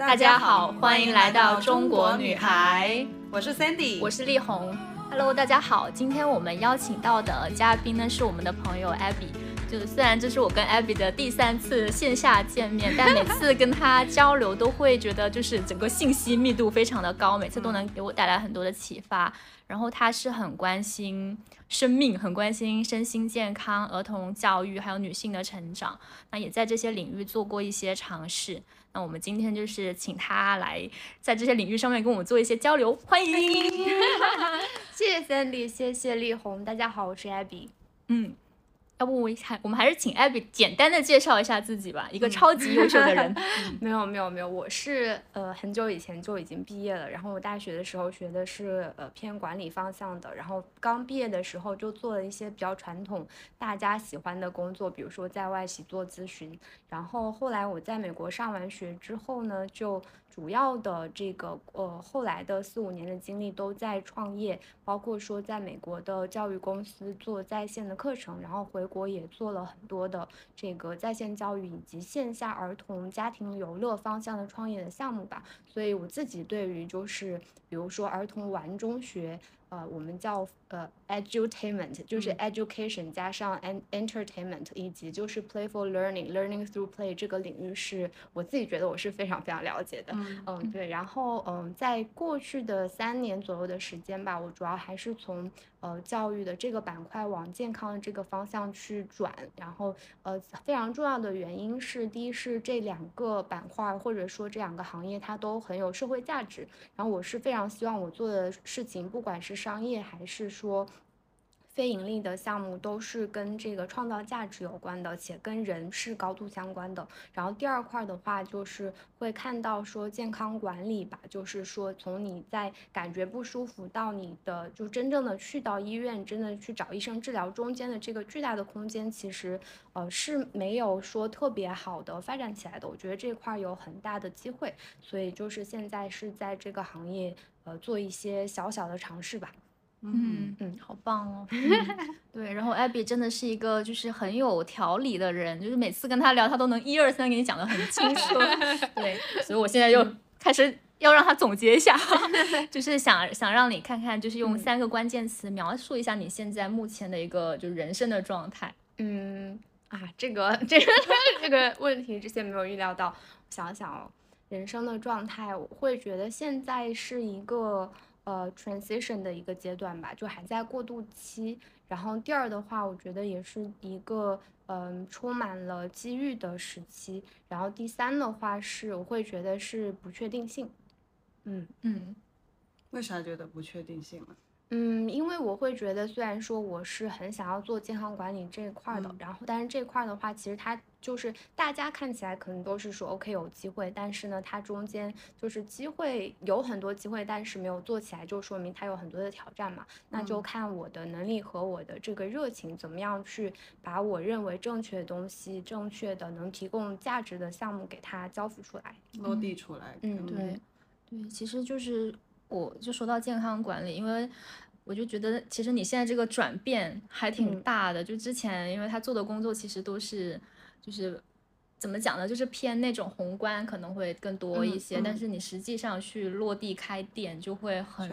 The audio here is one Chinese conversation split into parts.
大家好，欢迎来到中国女孩，我是 Sandy，我是丽红。Hello，大家好，今天我们邀请到的嘉宾呢是我们的朋友 Abby。就是虽然这是我跟 Abby 的第三次线下见面，但每次跟他交流都会觉得就是整个信息密度非常的高，每次都能给我带来很多的启发。然后他是很关心生命，很关心身心健康、儿童教育，还有女性的成长。那也在这些领域做过一些尝试。那我们今天就是请他来在这些领域上面跟我们做一些交流，欢迎。谢谢 Sandy，谢谢丽红，大家好，我是 Abby。嗯。要不我还我们还是请 Abby 简单的介绍一下自己吧，一个超级优秀的人。没有没有没有，我是呃很久以前就已经毕业了，然后我大学的时候学的是呃偏管理方向的，然后刚毕业的时候就做了一些比较传统大家喜欢的工作，比如说在外企做咨询，然后后来我在美国上完学之后呢，就。主要的这个呃后来的四五年的经历都在创业，包括说在美国的教育公司做在线的课程，然后回国也做了很多的这个在线教育以及线下儿童家庭游乐方向的创业的项目吧。所以我自己对于就是比如说儿童玩中学。呃，我们叫呃 edutainment，就是 education 加上 en entertainment，以及就是 playful learning，learning through play 这个领域是我自己觉得我是非常非常了解的。嗯，对。然后嗯，在过去的三年左右的时间吧，我主要还是从呃教育的这个板块往健康的这个方向去转。然后呃，非常重要的原因是，第一是这两个板块或者说这两个行业它都很有社会价值。然后我是非常希望我做的事情，不管是商业还是说非盈利的项目，都是跟这个创造价值有关的，且跟人是高度相关的。然后第二块的话，就是会看到说健康管理吧，就是说从你在感觉不舒服到你的就真正的去到医院，真的去找医生治疗中间的这个巨大的空间，其实呃是没有说特别好的发展起来的。我觉得这块有很大的机会，所以就是现在是在这个行业。呃，做一些小小的尝试吧。嗯嗯，好棒哦。对，然后 Abby 真的是一个就是很有条理的人，就是每次跟他聊，他都能一二三给你讲的很清楚。对，所以我现在又开始要让他总结一下，就是想想让你看看，就是用三个关键词描述一下你现在目前的一个就是人生的状态。嗯啊，这个这个这个问题之前没有预料到，想想哦。人生的状态，我会觉得现在是一个呃 transition 的一个阶段吧，就还在过渡期。然后第二的话，我觉得也是一个嗯充满了机遇的时期。然后第三的话是，我会觉得是不确定性。嗯嗯，为啥觉得不确定性呢？嗯，因为我会觉得，虽然说我是很想要做健康管理这一块的，然后但是这块的话，其实它就是大家看起来可能都是说 OK 有机会，但是呢，它中间就是机会有很多机会，但是没有做起来，就说明它有很多的挑战嘛。那就看我的能力和我的这个热情，怎么样去把我认为正确的东西、正确的能提供价值的项目给它交付出来、落地出来。嗯，对，对，其实就是。我就说到健康管理，因为我就觉得其实你现在这个转变还挺大的。就之前，因为他做的工作其实都是，就是。怎么讲呢？就是偏那种宏观可能会更多一些，但是你实际上去落地开店就会很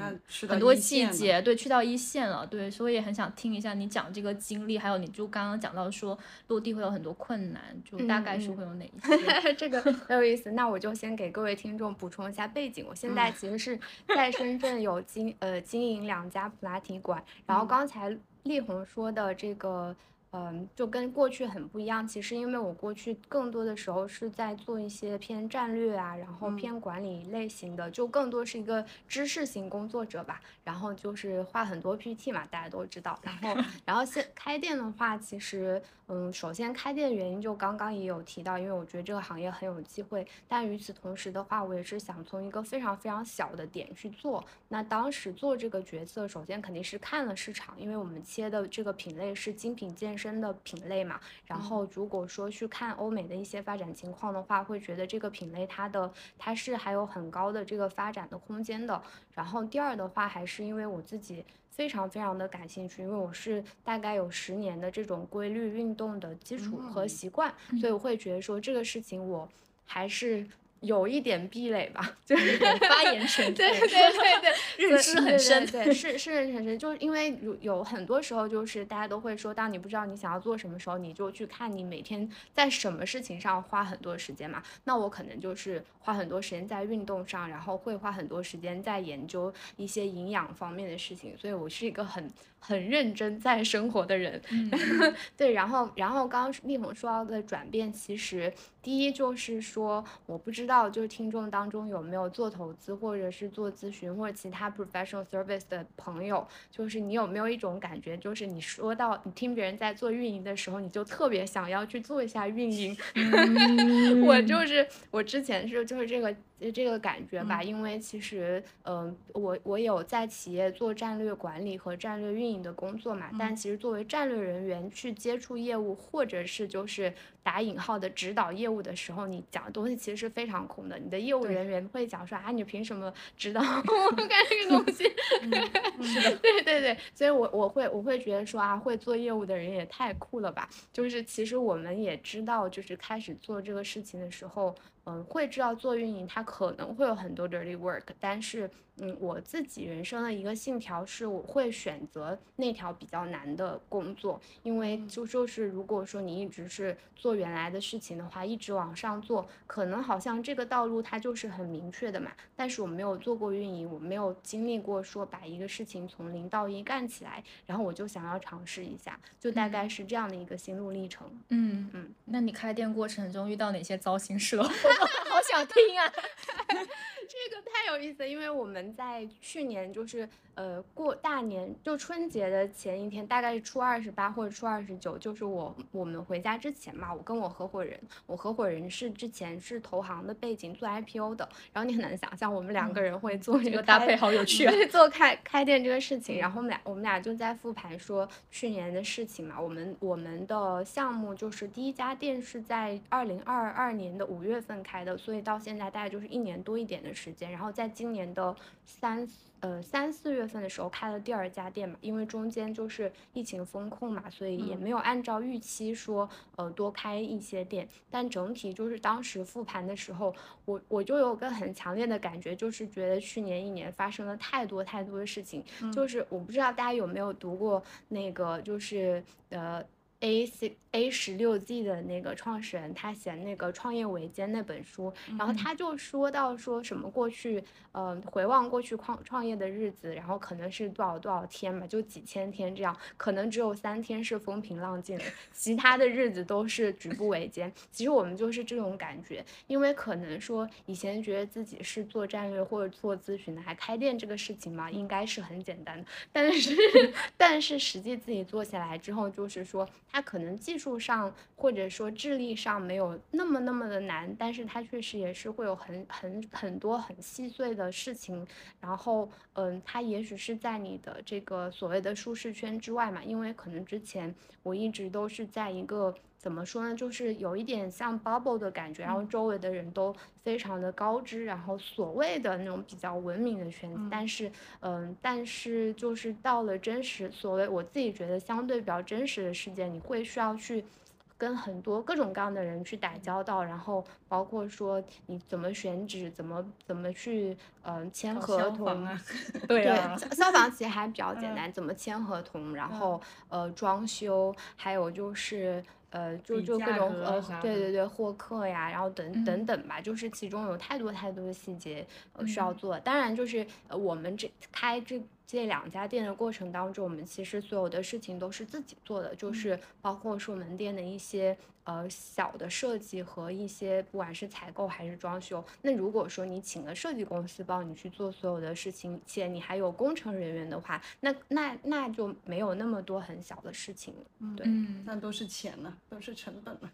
很多细节，对，去到一线了，对，所以也很想听一下你讲这个经历，还有你就刚刚讲到说落地会有很多困难，就大概是会有哪一些？这个很有意思，那我就先给各位听众补充一下背景。我现在其实是在深圳有经呃经营两家普拉提馆，然后刚才丽红说的这个。嗯，就跟过去很不一样。其实，因为我过去更多的时候是在做一些偏战略啊，然后偏管理类型的，就更多是一个知识型工作者吧。然后就是画很多 PPT 嘛，大家都知道。然后，然后现开店的话，其实。嗯，首先开店的原因就刚刚也有提到，因为我觉得这个行业很有机会。但与此同时的话，我也是想从一个非常非常小的点去做。那当时做这个决策，首先肯定是看了市场，因为我们切的这个品类是精品健身的品类嘛。然后如果说去看欧美的一些发展情况的话，会觉得这个品类它的它是还有很高的这个发展的空间的。然后第二的话，还是因为我自己。非常非常的感兴趣，因为我是大概有十年的这种规律运动的基础和习惯，所以我会觉得说这个事情我还是有一点壁垒吧，就是发言权，对对对对，认知很深，对是是认知很深，就是因为有有很多时候，就是大家都会说，当你不知道你想要做什么时候，你就去看你每天在什么事情上花很多时间嘛。那我可能就是花很多时间在运动上，然后会花很多时间在研究一些营养方面的事情，所以我是一个很。很认真在生活的人，对，然后，然后刚刚丽红说到的转变，其实第一就是说，我不知道就是听众当中有没有做投资或者是做咨询或者其他 professional service 的朋友，就是你有没有一种感觉，就是你说到你听别人在做运营的时候，你就特别想要去做一下运营。我就是我之前是就是这个。这个感觉吧，因为其实，嗯，我我有在企业做战略管理和战略运营的工作嘛，但其实作为战略人员去接触业务，或者是就是打引号的指导业务的时候，你讲的东西其实是非常空的。你的业务人员会讲说啊，你凭什么指导我干这个东西？对对对，所以我我会我会觉得说啊，会做业务的人也太酷了吧？就是其实我们也知道，就是开始做这个事情的时候。嗯，会知道做运营，它可能会有很多 dirty work，但是。嗯，我自己人生的一个信条是，我会选择那条比较难的工作，因为就就是如果说你一直是做原来的事情的话，一直往上做，可能好像这个道路它就是很明确的嘛。但是我没有做过运营，我没有经历过说把一个事情从零到一干起来，然后我就想要尝试一下，就大概是这样的一个心路历程。嗯嗯，那你开店过程中遇到哪些糟心事了？好想听啊！这个太有意思，因为我们在去年就是呃过大年，就春节的前一天，大概是初二十八或者初二十九，就是我我们回家之前嘛，我跟我合伙人，我合伙人是之前是投行的背景，做 IPO 的，然后你很难想象我们两个人会做这个搭配，好有趣啊！做开开店这个事情，然后我们俩我们俩就在复盘说去年的事情嘛，我们我们的项目就是第一家店是在二零二二年的五月份开的，所以到现在大概就是一年多一点的。时间，然后在今年的三呃三四月份的时候开了第二家店嘛，因为中间就是疫情风控嘛，所以也没有按照预期说呃多开一些店，但整体就是当时复盘的时候，我我就有个很强烈的感觉，就是觉得去年一年发生了太多太多的事情，就是我不知道大家有没有读过那个就是呃。A C A 十六 G 的那个创始人，他写那个《创业维艰》那本书，然后他就说到说什么过去，呃，回望过去创创业的日子，然后可能是多少多少天吧，就几千天这样，可能只有三天是风平浪静的，其他的日子都是举步维艰。其实我们就是这种感觉，因为可能说以前觉得自己是做战略或者做咨询的，还开店这个事情嘛，应该是很简单的，但是 但是实际自己做起来之后，就是说。它可能技术上或者说智力上没有那么那么的难，但是它确实也是会有很很很多很细碎的事情。然后，嗯，它也许是在你的这个所谓的舒适圈之外嘛，因为可能之前我一直都是在一个。怎么说呢？就是有一点像 bubble 的感觉，然后周围的人都非常的高知，然后所谓的那种比较文明的圈子。但是，嗯，但是就是到了真实，所谓我自己觉得相对比较真实的世界，你会需要去跟很多各种各样的人去打交道，然后包括说你怎么选址，怎么怎么去嗯签合同，啊对，消防其实还比较简单，怎么签合同，然后呃装修，还有就是。呃，就就各种呃，对对对，获客呀，然后等等等吧，就是其中有太多太多的细节需要做。当然，就是呃，我们这开这。这两家店的过程当中，我们其实所有的事情都是自己做的，就是包括说门店的一些呃小的设计和一些不管是采购还是装修。那如果说你请了设计公司帮你去做所有的事情，且你还有工程人员的话，那那那就没有那么多很小的事情了。对，那都是钱呢，都是成本了。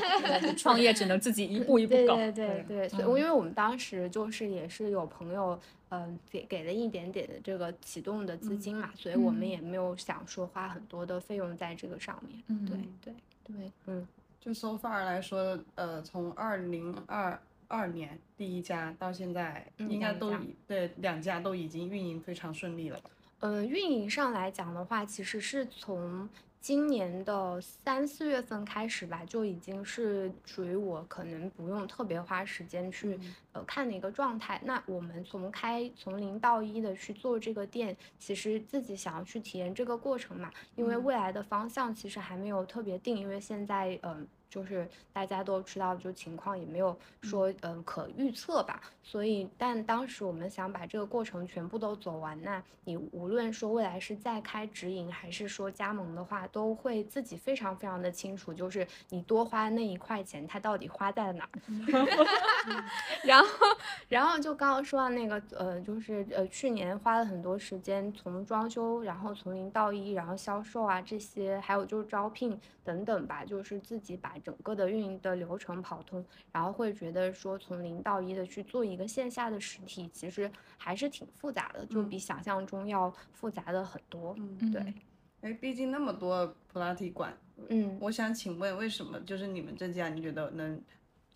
创业只能自己一步一步搞。对对对，所以因为我们当时就是也是有朋友。嗯，给给了一点点的这个启动的资金嘛，所以我们也没有想说花很多的费用在这个上面。嗯，对对对，嗯，就 so far 来说，呃，从二零二二年第一家到现在，应该都已对两家都已经运营非常顺利了。呃，运营上来讲的话，其实是从。今年的三四月份开始吧，就已经是属于我可能不用特别花时间去呃看的一个状态。那我们从开从零到一的去做这个店，其实自己想要去体验这个过程嘛，因为未来的方向其实还没有特别定，因为现在嗯。就是大家都知道，就情况也没有说嗯可预测吧，所以但当时我们想把这个过程全部都走完，那你无论说未来是再开直营还是说加盟的话，都会自己非常非常的清楚，就是你多花那一块钱，它到底花在了哪儿。然后然后就刚刚说到那个呃，就是呃去年花了很多时间从装修，然后从零到一，然后销售啊这些，还有就是招聘等等吧，就是自己把。整个的运营的流程跑通，然后会觉得说从零到一的去做一个线下的实体，其实还是挺复杂的，就比想象中要复杂的很多。嗯，对。哎，毕竟那么多普拉提馆，嗯，我想请问，为什么就是你们这家你觉得能？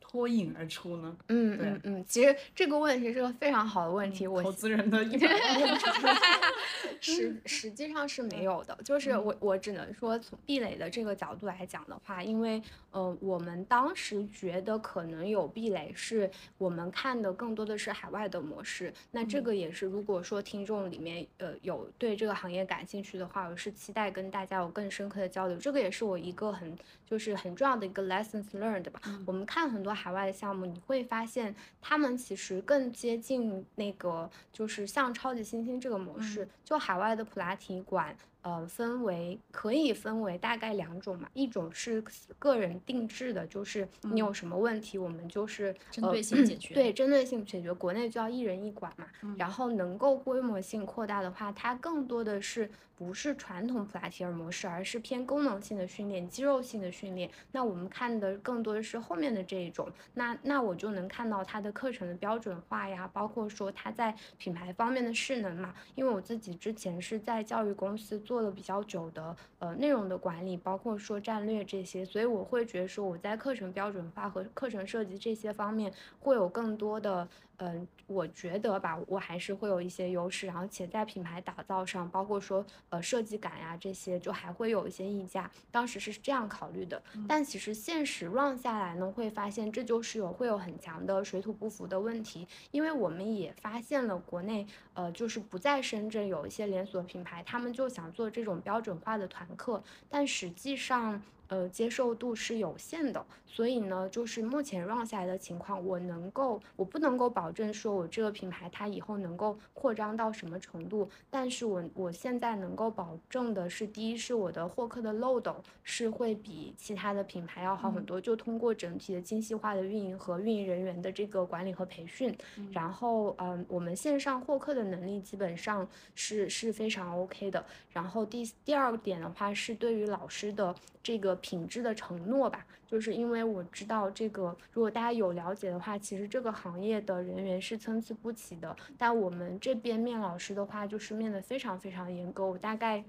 脱颖而出呢？嗯嗯嗯，其实这个问题是个非常好的问题。我投资人的 实实际上是没有的，就是我我只能说从壁垒的这个角度来讲的话，因为呃我们当时觉得可能有壁垒，是我们看的更多的是海外的模式。那这个也是如果说听众里面呃有对这个行业感兴趣的话，我是期待跟大家有更深刻的交流。这个也是我一个很就是很重要的一个 lessons learned 吧。我们看很多。海外的项目，你会发现他们其实更接近那个，就是像超级星星这个模式，就海外的普拉提馆。呃，分为可以分为大概两种嘛，一种是个人定制的，就是你有什么问题，我们就是针对性解 决。对，针对性解决。国内就要一人一管嘛，然后能够规模性扩大的话，它更多的是不是传统普拉提尔模式，而是偏功能性的训练、肌肉性的训练。那我们看的更多的是后面的这一种。那那我就能看到它的课程的标准化呀，包括说它在品牌方面的势能嘛。因为我自己之前是在教育公司做。做了比较久的呃内容的管理，包括说战略这些，所以我会觉得说我在课程标准化和课程设计这些方面会有更多的。嗯，我觉得吧，我还是会有一些优势，然后且在品牌打造上，包括说呃设计感呀这些，就还会有一些溢价。当时是这样考虑的，但其实现实 run 下来呢，会发现这就是有会有很强的水土不服的问题，因为我们也发现了国内呃就是不在深圳有一些连锁品牌，他们就想做这种标准化的团课，但实际上。呃，接受度是有限的，所以呢，就是目前 run 下来的情况，我能够，我不能够保证说我这个品牌它以后能够扩张到什么程度，但是我我现在能够保证的是，第一是我的获客的漏斗是会比其他的品牌要好很多，就通过整体的精细化的运营和运营人员的这个管理和培训，然后嗯，我们线上获客的能力基本上是是非常 OK 的，然后第第二个点的话是对于老师的。这个品质的承诺吧，就是因为我知道这个，如果大家有了解的话，其实这个行业的人员是参差不齐的。但我们这边面老师的话，就是面的非常非常严格。我大概，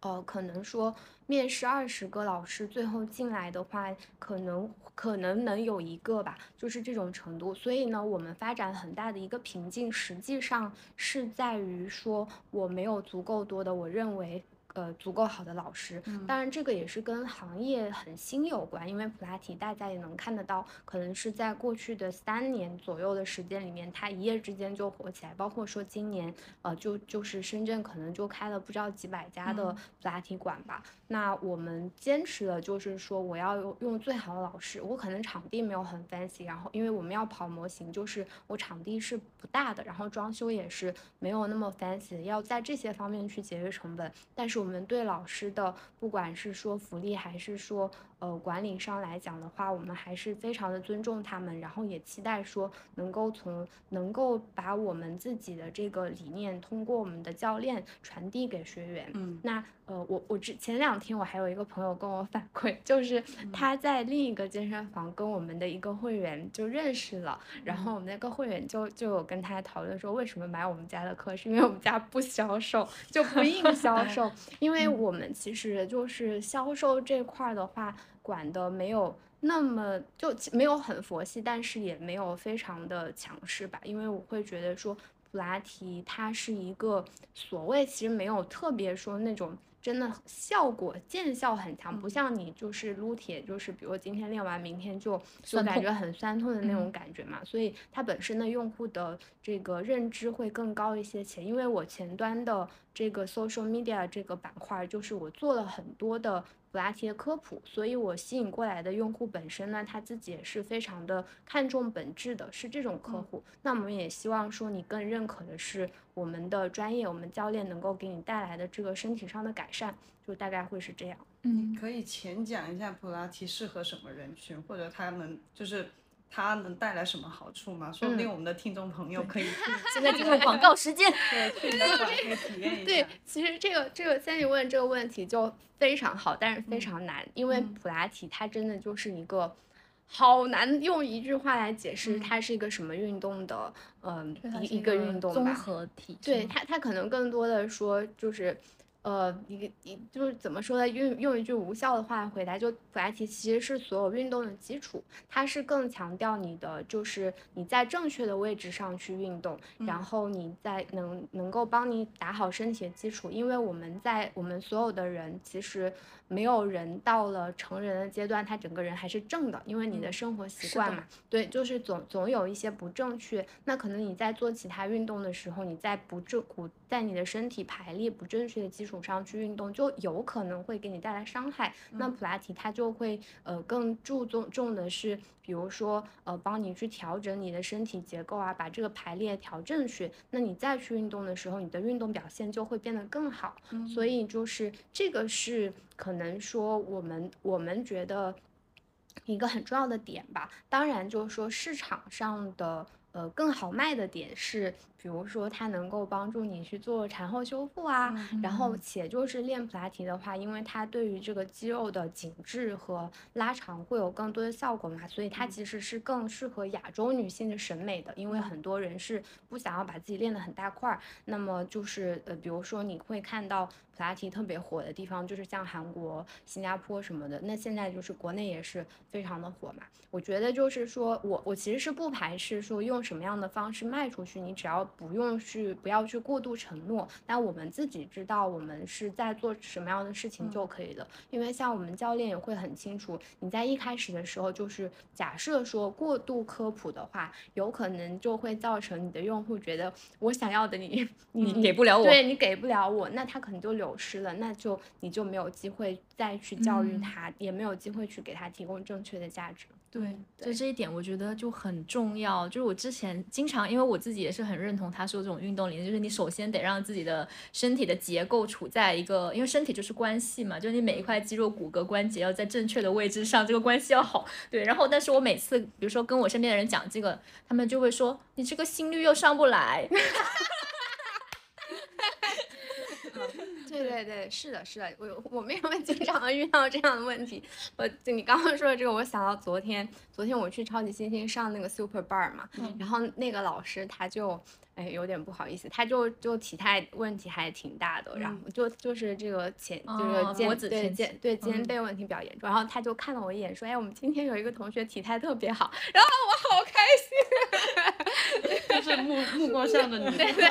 呃，可能说面试二十个老师，最后进来的话，可能可能能有一个吧，就是这种程度。所以呢，我们发展很大的一个瓶颈，实际上是在于说我没有足够多的，我认为。呃，足够好的老师，当然这个也是跟行业很新有关，因为普拉提大家也能看得到，可能是在过去的三年左右的时间里面，它一夜之间就火起来，包括说今年，呃，就就是深圳可能就开了不知道几百家的普拉提馆吧。那我们坚持的就是说，我要用用最好的老师，我可能场地没有很 fancy，然后因为我们要跑模型，就是我场地是不大的，然后装修也是没有那么 fancy，要在这些方面去节约成本，但是。我们对老师的，不管是说福利还是说。呃，管理上来讲的话，我们还是非常的尊重他们，然后也期待说能够从能够把我们自己的这个理念通过我们的教练传递给学员。嗯，那呃，我我之前两天我还有一个朋友跟我反馈，就是他在另一个健身房跟我们的一个会员就认识了，然后我们那个会员就就有跟他讨论说，为什么买我们家的课，是因为我们家不销售，就不硬销 售，因为我们其实就是销售这块的话。管的没有那么就没有很佛系，但是也没有非常的强势吧，因为我会觉得说普拉提它是一个所谓其实没有特别说那种真的效果见效很强，不像你就是撸铁，就是比如今天练完，明天就就感觉很酸痛的那种感觉嘛。所以它本身的用户的这个认知会更高一些。且因为我前端的这个 social media 这个板块，就是我做了很多的。普拉提的科普，所以我吸引过来的用户本身呢，他自己也是非常的看重本质的，是这种客户。那我们也希望说，你更认可的是我们的专业，我们教练能够给你带来的这个身体上的改善，就大概会是这样。嗯，可以浅讲一下普拉提适合什么人群，或者他们就是。它能带来什么好处吗？说不定我们的听众朋友可以 现在进入广告时间，对，去那可以体验一下。对，其实这个这个三你问这个问题就非常好，但是非常难，因为普拉提它真的就是一个好难用一句话来解释它是一个什么运动的，嗯，一一个运动综合体。对它，它可能更多的说就是。呃，一个一就是怎么说呢？用用一句无效的话回答，就普拉提其实是所有运动的基础，它是更强调你的就是你在正确的位置上去运动，然后你在能能够帮你打好身体的基础，因为我们在我们所有的人其实。没有人到了成人的阶段，他整个人还是正的，因为你的生活习惯嘛，对，就是总总有一些不正确。那可能你在做其他运动的时候，你在不正骨在你的身体排列不正确的基础上去运动，就有可能会给你带来伤害。那普拉提它就会呃更注重重的是。比如说，呃，帮你去调整你的身体结构啊，把这个排列调正确，那你再去运动的时候，你的运动表现就会变得更好。所以就是这个是可能说我们我们觉得一个很重要的点吧。当然，就是说市场上的呃更好卖的点是。比如说，它能够帮助你去做产后修复啊，然后且就是练普拉提的话，因为它对于这个肌肉的紧致和拉长会有更多的效果嘛，所以它其实是更适合亚洲女性的审美的，因为很多人是不想要把自己练得很大块儿。那么就是呃，比如说你会看到普拉提特别火的地方，就是像韩国、新加坡什么的。那现在就是国内也是非常的火嘛。我觉得就是说我我其实是不排斥说用什么样的方式卖出去，你只要。不用去，不要去过度承诺。那我们自己知道我们是在做什么样的事情就可以了。因为像我们教练也会很清楚，你在一开始的时候就是假设说过度科普的话，有可能就会造成你的用户觉得我想要的 你你给不了我，对你给不了我，那他可能就流失了，那就你就没有机会再去教育他，也没有机会去给他提供正确的价值。对，就这一点，我觉得就很重要。就是我之前经常，因为我自己也是很认同他说这种运动理念，就是你首先得让自己的身体的结构处在一个，因为身体就是关系嘛，就是你每一块肌肉、骨骼、关节要在正确的位置上，这个关系要好。对，然后但是我每次，比如说跟我身边的人讲这个，他们就会说你这个心率又上不来。对对对，是的，是的，我我们也会经常遇到这样的问题。我就你刚刚说的这个，我想到昨天，昨天我去超级星星上那个 Super Bar 嘛，然后那个老师他就。哎，有点不好意思，他就就体态问题还挺大的，然后就就是这个前就是肩对肩对肩背问题比较严重，然后他就看了我一眼说，哎，我们今天有一个同学体态特别好，然后我好开心，就是目目光上的你，对对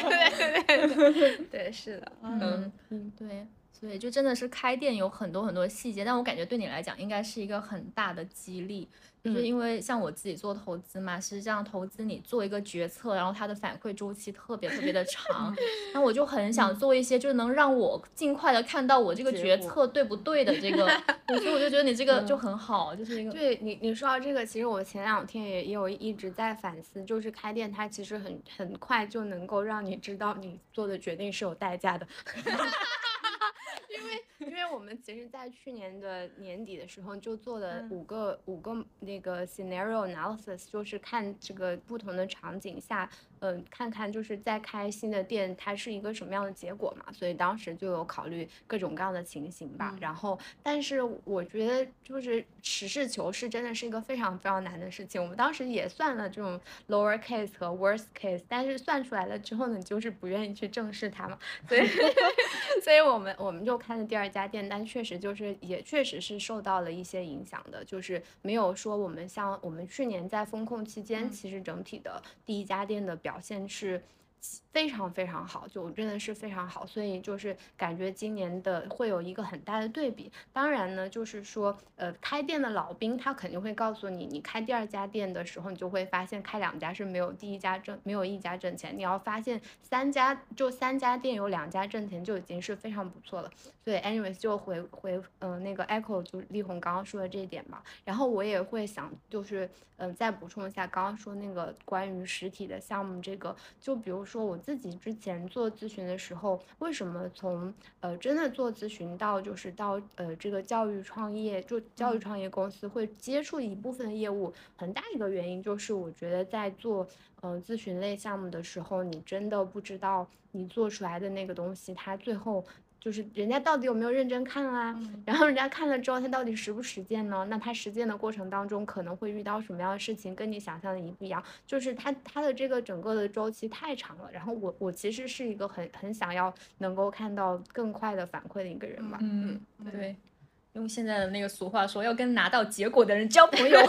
对对对对，是的，嗯嗯对，所以就真的是开店有很多很多细节，但我感觉对你来讲应该是一个很大的激励。就是因为像我自己做投资嘛，实际上投资你做一个决策，然后它的反馈周期特别特别的长，那我就很想做一些，就是能让我尽快的看到我这个决策对不对的这个，所以我就觉得你这个就很好，就是一个。对你你说到这个，其实我前两天也也有一直在反思，就是开店它其实很很快就能够让你知道你做的决定是有代价的。因为，因为我们其实，在去年的年底的时候，就做了五个五个那个 scenario analysis，就是看这个不同的场景下。嗯，看看就是在开新的店，它是一个什么样的结果嘛？所以当时就有考虑各种各样的情形吧。然后，但是我觉得就是实事求是，真的是一个非常非常难的事情。我们当时也算了这种 lower case 和 worst case，但是算出来了之后呢，就是不愿意去正视它嘛。所以，所以我们我们就开了第二家店，但确实就是也确实是受到了一些影响的，就是没有说我们像我们去年在风控期间，其实整体的第一家店的表。表现是非常非常好，就真的是非常好，所以就是感觉今年的会有一个很大的对比。当然呢，就是说，呃，开店的老兵他肯定会告诉你，你开第二家店的时候，你就会发现开两家是没有第一家挣，没有一家挣钱。你要发现三家就三家店有两家挣钱就已经是非常不错了。所以，anyways 就回回嗯那个 echo 就力宏刚刚说的这一点吧。然后我也会想就是嗯再补充一下刚刚说那个关于实体的项目这个，就比如说我。自己之前做咨询的时候，为什么从呃真的做咨询到就是到呃这个教育创业，就教育创业公司会接触一部分业务，很大一个原因就是我觉得在做呃咨询类项目的时候，你真的不知道你做出来的那个东西，它最后。就是人家到底有没有认真看啊？然后人家看了之后，他到底实不实践呢？那他实践的过程当中可能会遇到什么样的事情，跟你想象的一不一样？就是他他的这个整个的周期太长了。然后我我其实是一个很很想要能够看到更快的反馈的一个人吧。嗯，对，用现在的那个俗话说，要跟拿到结果的人交朋友。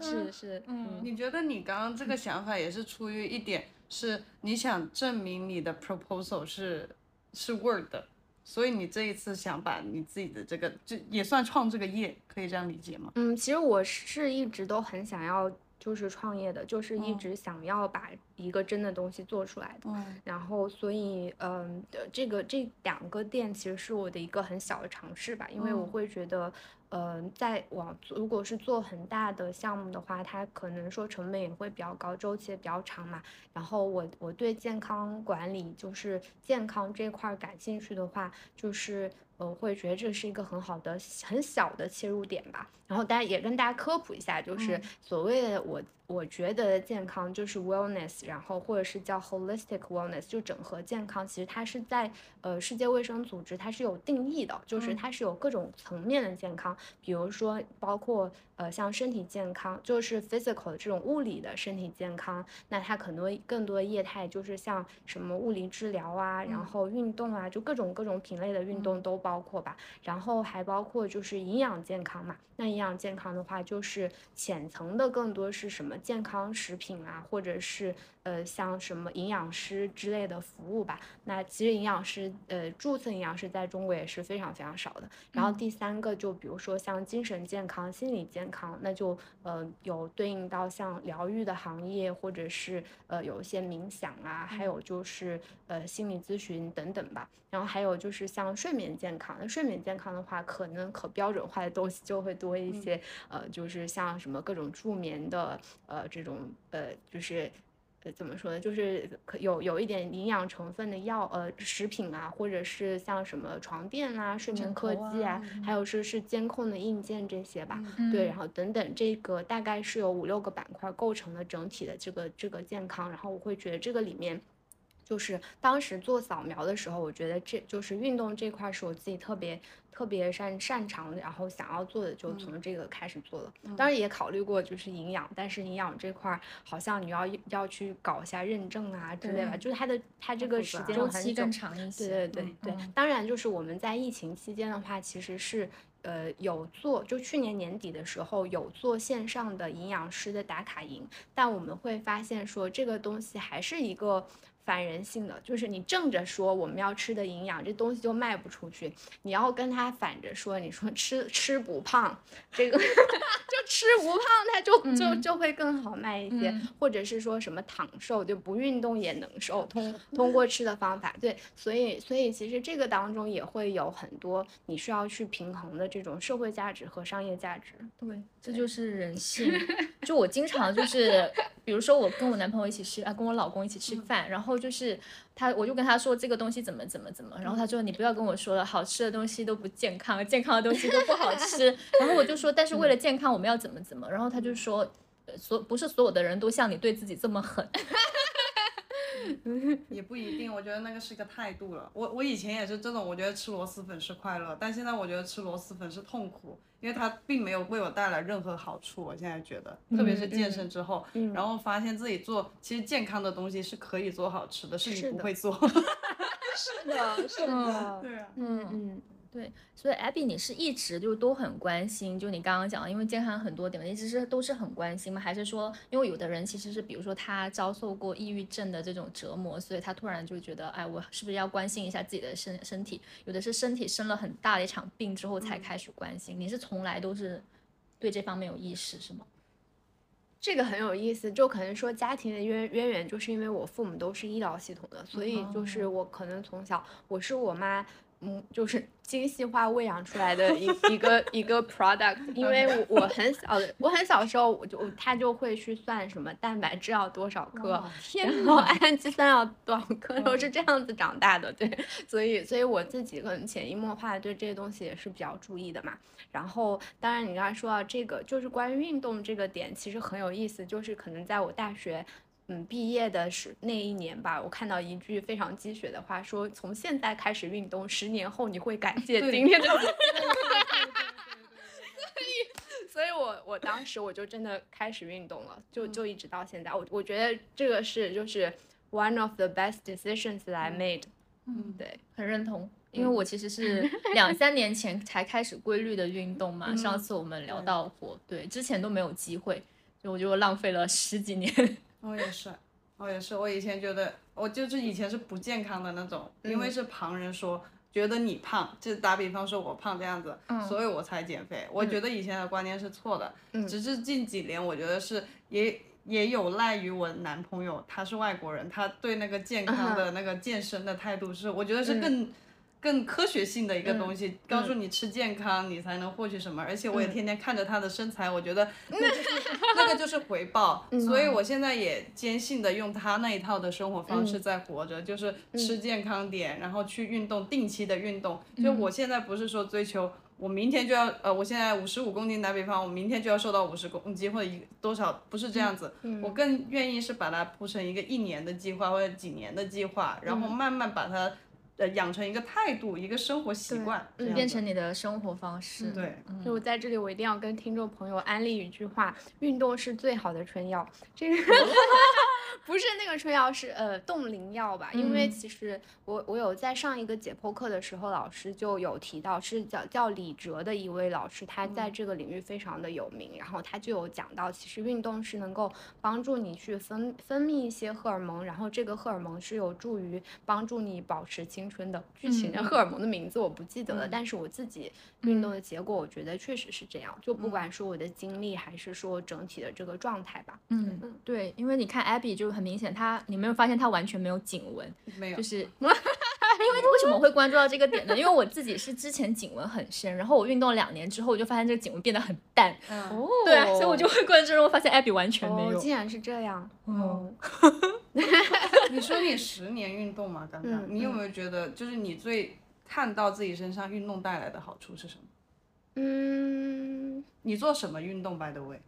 是 是，嗯，你觉得你刚刚这个想法也是出于一点？是你想证明你的 proposal 是是 work 的，所以你这一次想把你自己的这个，就也算创这个业，可以这样理解吗？嗯，其实我是一直都很想要，就是创业的，就是一直想要把一个真的东西做出来的。嗯然后，所以，嗯，这个这两个店其实是我的一个很小的尝试吧，因为我会觉得。嗯，在往如果是做很大的项目的话，它可能说成本也会比较高，周期也比较长嘛。然后我我对健康管理就是健康这块感兴趣的话，就是我会觉得这是一个很好的很小的切入点吧。然后大家也跟大家科普一下，就是所谓的我。我觉得健康就是 wellness，然后或者是叫 holistic wellness，就整合健康。其实它是在呃世界卫生组织它是有定义的，就是它是有各种层面的健康，比如说包括呃像身体健康，就是 physical 的这种物理的身体健康。那它可能更多的业态就是像什么物理治疗啊，然后运动啊，就各种各种品类的运动都包括吧。然后还包括就是营养健康嘛。那营养健康的话，就是浅层的更多是什么？健康食品啊，或者是呃像什么营养师之类的服务吧。那其实营养师呃注册营养师在中国也是非常非常少的。然后第三个就比如说像精神健康、心理健康，那就呃有对应到像疗愈的行业，或者是呃有一些冥想啊，还有就是呃心理咨询等等吧。然后还有就是像睡眠健康，那睡眠健康的话，可能可标准化的东西就会多一些。呃，就是像什么各种助眠的。呃，这种呃，就是呃，怎么说呢？就是可有有一点营养成分的药，呃，食品啊，或者是像什么床垫啊、睡眠科技啊，还有是是监控的硬件这些吧。对，然后等等，这个大概是有五六个板块构成的整体的这个这个健康。然后我会觉得这个里面，就是当时做扫描的时候，我觉得这就是运动这块是我自己特别。特别擅擅长的，然后想要做的就从这个开始做了。当然也考虑过就是营养，但是营养这块好像你要要去搞一下认证啊之类的，就是它的它这个时间周期更长一些。对对对对，当然就是我们在疫情期间的话，其实是呃有做，就去年年底的时候有做线上的营养师的打卡营，但我们会发现说这个东西还是一个。反人性的就是你正着说我们要吃的营养，这东西就卖不出去。你要跟他反着说，你说吃吃不胖，这个 就吃不胖，它就就就会更好卖一些。或者是说什么躺瘦，就不运动也能瘦，通 通过吃的方法。对，所以所以其实这个当中也会有很多你需要去平衡的这种社会价值和商业价值。对，这就是人性。就我经常就是，比如说我跟我男朋友一起吃啊，跟我老公一起吃饭，然后。就是他，我就跟他说这个东西怎么怎么怎么，然后他说你不要跟我说了，好吃的东西都不健康，健康的东西都不好吃。然后我就说，但是为了健康，我们要怎么怎么。然后他就说，所不是所有的人都像你对自己这么狠。也不一定，我觉得那个是一个态度了。我我以前也是这种，我觉得吃螺蛳粉是快乐，但现在我觉得吃螺蛳粉是痛苦，因为它并没有为我带来任何好处。我现在觉得，特别是健身之后，然后发现自己做其实健康的东西是可以做好吃的，是你不会做。是的，是的，对啊，嗯嗯。对，所以 Abby，你是一直就都很关心，就你刚刚讲的，因为健康很多点，一直是都是很关心吗？还是说，因为有的人其实是，比如说他遭受过抑郁症的这种折磨，所以他突然就觉得，哎，我是不是要关心一下自己的身身体？有的是身体生了很大的一场病之后才开始关心，你是从来都是对这方面有意识是吗？这个很有意思，就可能说家庭的渊渊源，就是因为我父母都是医疗系统的，所以就是我可能从小我是我妈。嗯，就是精细化喂养出来的一一个一个 product，因为我我很小的，我很小的时候我就他就会去算什么蛋白质要多少克，然后氨基酸要多少克，都是这样子长大的，对，所以所以我自己可能潜移默化的对这些东西也是比较注意的嘛。然后当然你刚才说到这个，就是关于运动这个点，其实很有意思，就是可能在我大学。嗯，毕业的是那一年吧，我看到一句非常鸡血的话，说从现在开始运动，十年后你会感谢今天的。所以，所以我我当时我就真的开始运动了，就就一直到现在。我我觉得这个是就是 one of the best decisions I made。嗯，对，很认同。因为我其实是两三年前才开始规律的运动嘛，上次我们聊到过，对，之前都没有机会，就我就浪费了十几年。我也是，我也是。我以前觉得，我就是以前是不健康的那种，因为是旁人说觉得你胖，就打比方说我胖这样子，所以我才减肥。我觉得以前的观念是错的，只是近几年我觉得是也也有赖于我男朋友，他是外国人，他对那个健康的那个健身的态度是，我觉得是更。更科学性的一个东西，告诉你吃健康，你才能获取什么。而且我也天天看着他的身材，我觉得 那就是那个就是回报。所以我现在也坚信的用他那一套的生活方式在活着，就是吃健康点，然后去运动，定期的运动。就我现在不是说追求我明天就要呃，我现在五十五公斤打比方，我明天就要瘦到五十公斤或者一多少，不是这样子。我更愿意是把它铺成一个一年的计划或者几年的计划，然后慢慢把它。呃，养成一个态度，一个生活习惯，嗯变成你的生活方式。对，就我在这里，我一定要跟听众朋友安利一句话：运动是最好的春药。这个。不是那个春药，是呃冻龄药吧？因为其实我我有在上一个解剖课的时候，老师就有提到，是叫叫李哲的一位老师，他在这个领域非常的有名。然后他就有讲到，其实运动是能够帮助你去分分泌一些荷尔蒙，然后这个荷尔蒙是有助于帮助你保持青春的。剧情的荷尔蒙的名字我不记得了，但是我自己运动的结果，我觉得确实是这样。就不管说我的经历，还是说整体的这个状态吧。嗯嗯，对，因为你看 Abby 就。很明显，她你没有发现她完全没有颈纹，没有，就是，因为为什么会关注到这个点呢？因为我自己是之前颈纹很深，然后我运动两年之后，我就发现这个颈纹变得很淡，哦，对啊，所以我就会关注，然后发现艾比完全没有，竟然是这样，哦，你说你十年运动嘛，刚刚，你有没有觉得，就是你最看到自己身上运动带来的好处是什么？嗯，你做什么运动，by the way？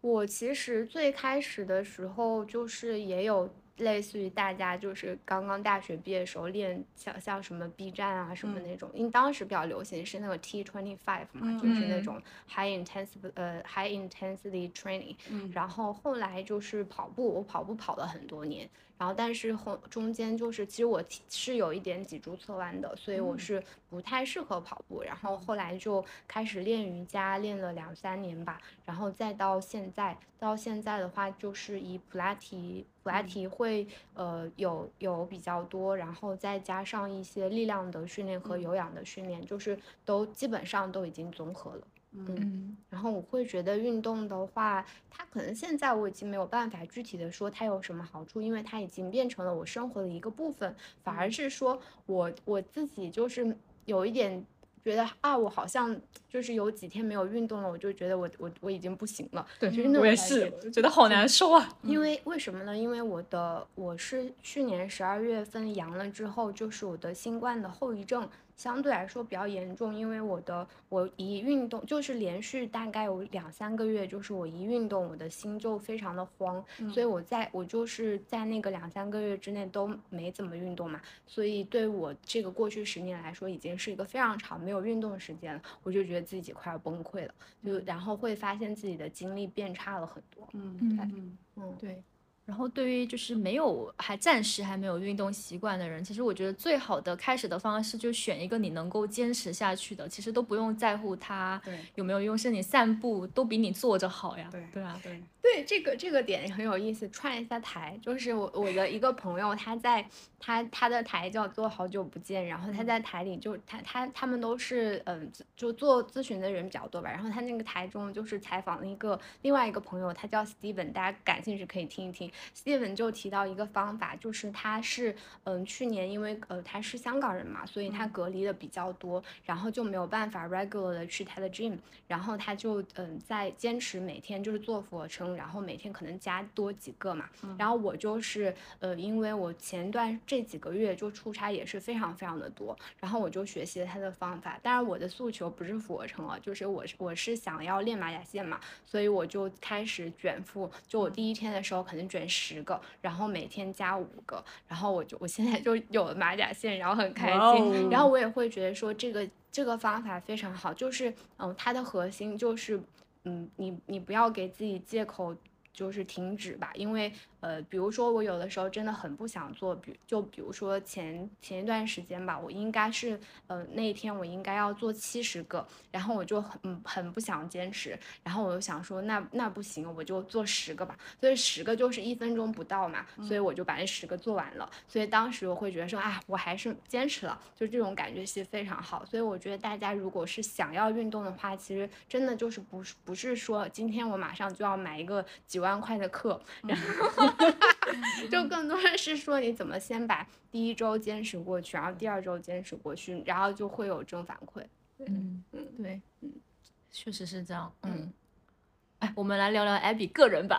我其实最开始的时候就是也有类似于大家就是刚刚大学毕业的时候练像像什么 B 站啊什么那种，因为当时比较流行是那个 T twenty five 嘛，就是那种 high intensity 呃 high intensity training，然后后来就是跑步，我跑步跑了很多年。然后，但是后中间就是，其实我是有一点脊柱侧弯的，所以我是不太适合跑步。然后后来就开始练瑜伽，练了两三年吧。然后再到现在，到现在的话，就是以普拉提，普拉提会呃有有比较多，然后再加上一些力量的训练和有氧的训练，就是都基本上都已经综合了。嗯，然后我会觉得运动的话，它可能现在我已经没有办法具体的说它有什么好处，因为它已经变成了我生活的一个部分。反而是说我我自己就是有一点觉得啊，我好像就是有几天没有运动了，我就觉得我我我已经不行了。对，我也是，觉得好难受啊。因为为什么呢？因为我的我是去年十二月份阳了之后，就是我的新冠的后遗症。相对来说比较严重，因为我的我一运动就是连续大概有两三个月，就是我一运动，我的心就非常的慌，所以我在我就是在那个两三个月之内都没怎么运动嘛，所以对我这个过去十年来说，已经是一个非常长没有运动的时间了，我就觉得自己快要崩溃了，就然后会发现自己的精力变差了很多，嗯，对，嗯，对。然后对于就是没有还暂时还没有运动习惯的人，其实我觉得最好的开始的方式就选一个你能够坚持下去的，其实都不用在乎它有没有用，是你散步都比你坐着好呀。对对啊，对对，这个这个点很有意思，串一下台，就是我我的一个朋友，他在他他的台叫做好久不见，然后他在台里就他他他们都是嗯就做咨询的人比较多吧，然后他那个台中就是采访了一个另外一个朋友，他叫 Steven，大家感兴趣可以听一听。Steven 就提到一个方法，就是他是嗯去年因为呃他是香港人嘛，所以他隔离的比较多，然后就没有办法 regular 的去他的 gym，然后他就嗯在坚持每天就是做俯卧撑，然后每天可能加多几个嘛。然后我就是呃因为我前段这几个月就出差也是非常非常的多，然后我就学习了他的方法。当然我的诉求不是俯卧撑了，就是我我是想要练马甲线嘛，所以我就开始卷腹，就我第一天的时候可能卷十个，然后每天加五个，然后我就我现在就有了马甲线，然后很开心，然后我也会觉得说这个这个方法非常好，就是嗯它的核心就是嗯你你不要给自己借口就是停止吧，因为。呃，比如说我有的时候真的很不想做，比就比如说前前一段时间吧，我应该是呃那一天我应该要做七十个，然后我就很很不想坚持，然后我就想说那那不行，我就做十个吧，所以十个就是一分钟不到嘛，所以我就把那十个做完了，所以当时我会觉得说啊，我还是坚持了，就这种感觉其实非常好，所以我觉得大家如果是想要运动的话，其实真的就是不是不是说今天我马上就要买一个几万块的课，然后。就更多的是说你怎么先把第一周坚持过去，然后第二周坚持过去，然后就会有正反馈。嗯嗯，对，嗯，确实是这样。嗯，哎，我们来聊聊 Abby 个人吧。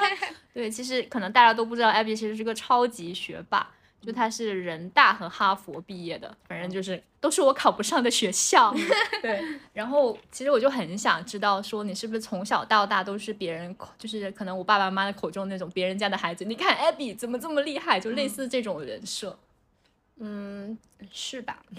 对，其实可能大家都不知道，Abby 其实是个超级学霸。就他是人大和哈佛毕业的，反正就是都是我考不上的学校。对，然后其实我就很想知道，说你是不是从小到大都是别人口，就是可能我爸爸妈妈的口中那种别人家的孩子？你看 Abby 怎么这么厉害，就类似这种人设。嗯，是吧？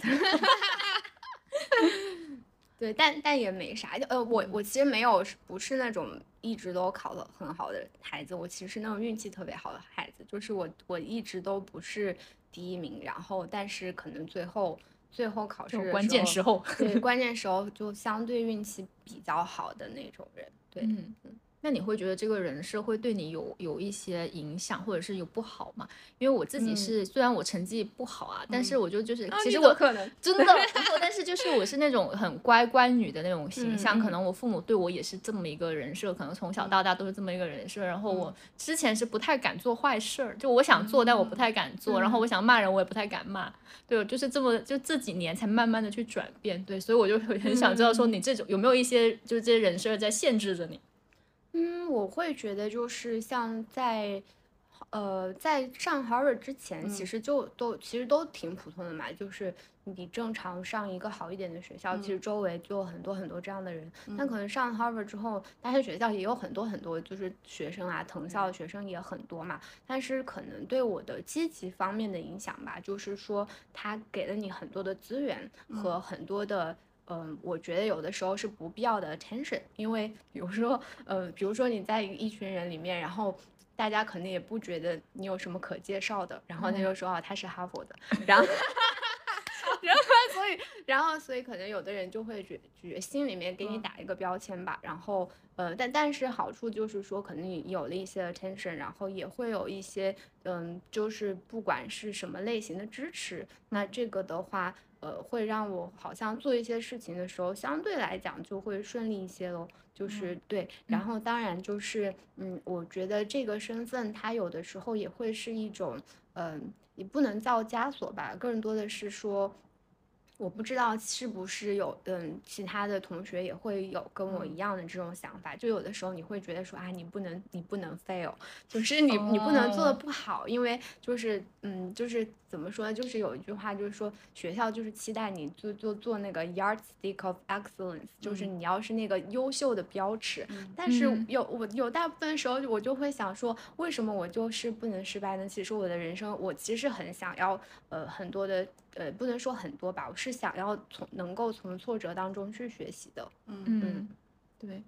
对，但但也没啥，就呃，我我其实没有，不是那种一直都考得很好的孩子，我其实是那种运气特别好的孩子，就是我我一直都不是第一名，然后但是可能最后最后考试关键时候，对关键时候就相对运气比较好的那种人，对。嗯那你会觉得这个人设会对你有有一些影响，或者是有不好吗？因为我自己是，虽然我成绩不好啊，但是我就就是，其实我可能真的，但是就是我是那种很乖乖女的那种形象，可能我父母对我也是这么一个人设，可能从小到大都是这么一个人设。然后我之前是不太敢做坏事儿，就我想做，但我不太敢做。然后我想骂人，我也不太敢骂。对，就是这么，就这几年才慢慢的去转变。对，所以我就很想知道说，你这种有没有一些就是这些人设在限制着你？嗯，我会觉得就是像在，呃，在上 Harvard 之前，其实就都其实都挺普通的嘛，就是你正常上一个好一点的学校，其实周围就很多很多这样的人。但可能上 Harvard 之后，大学学校也有很多很多就是学生啊，藤校的学生也很多嘛。但是可能对我的积极方面的影响吧，就是说他给了你很多的资源和很多的。嗯，我觉得有的时候是不必要的 attention，因为比如说，呃，比如说你在一群人里面，然后大家肯定也不觉得你有什么可介绍的，然后他就说哦他是哈佛的，然后，然后所以，然后所以可能有的人就会觉觉心里面给你打一个标签吧，然后，呃，但但是好处就是说，可能你有了一些 attention，然后也会有一些，嗯，就是不管是什么类型的支持，那这个的话。呃，会让我好像做一些事情的时候，相对来讲就会顺利一些喽。就是对，然后当然就是，嗯，我觉得这个身份它有的时候也会是一种，嗯，也不能叫枷锁吧，更多的是说。我不知道是不是有嗯其他的同学也会有跟我一样的这种想法，就有的时候你会觉得说啊你不能你不能 fail，就是你你不能做的不好，因为就是嗯就是怎么说呢，就是有一句话就是说学校就是期待你做做做那个 yardstick of excellence，就是。你要是那个优秀的标尺，但是有我有大部分时候我就会想说为什么我就是不能失败呢？其实我的人生我其实很想要呃很多的。呃，不能说很多吧，我是想要从能够从挫折当中去学习的。嗯嗯，对。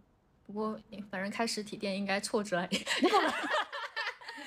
不过反正开实体店应该挫折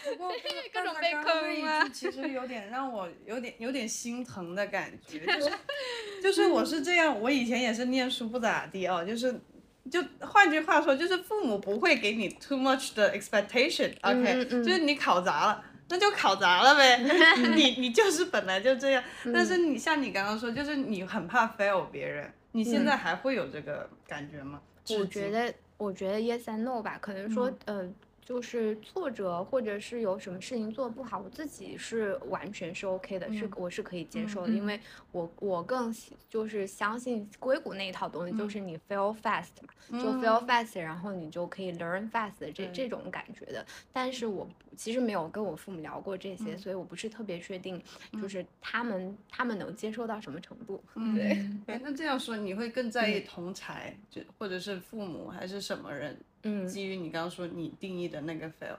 不过 各种被坑啊。其实有点让我有点有点心疼的感觉，就是 就是我是这样，我以前也是念书不咋地哦，就是就换句话说，就是父母不会给你 too much 的 expectation，OK，就是你考砸了。那就考砸了呗，你你就是本来就这样，但是你像你刚刚说，就是你很怕 fail 别人，你现在还会有这个感觉吗？我觉得，我觉得 yes and no 吧，可能说，嗯。就是挫折，或者是有什么事情做不好，我自己是完全是 OK 的，是我是可以接受的，因为我我更就是相信硅谷那一套东西，就是你 fail fast 嘛，就 fail fast，然后你就可以 learn fast 这这种感觉的。但是我其实没有跟我父母聊过这些，所以我不是特别确定，就是他们他们能接受到什么程度。对，哎，那这样说你会更在意同才，就或者是父母还是什么人？嗯，基于你刚刚说你定义的那个 fail，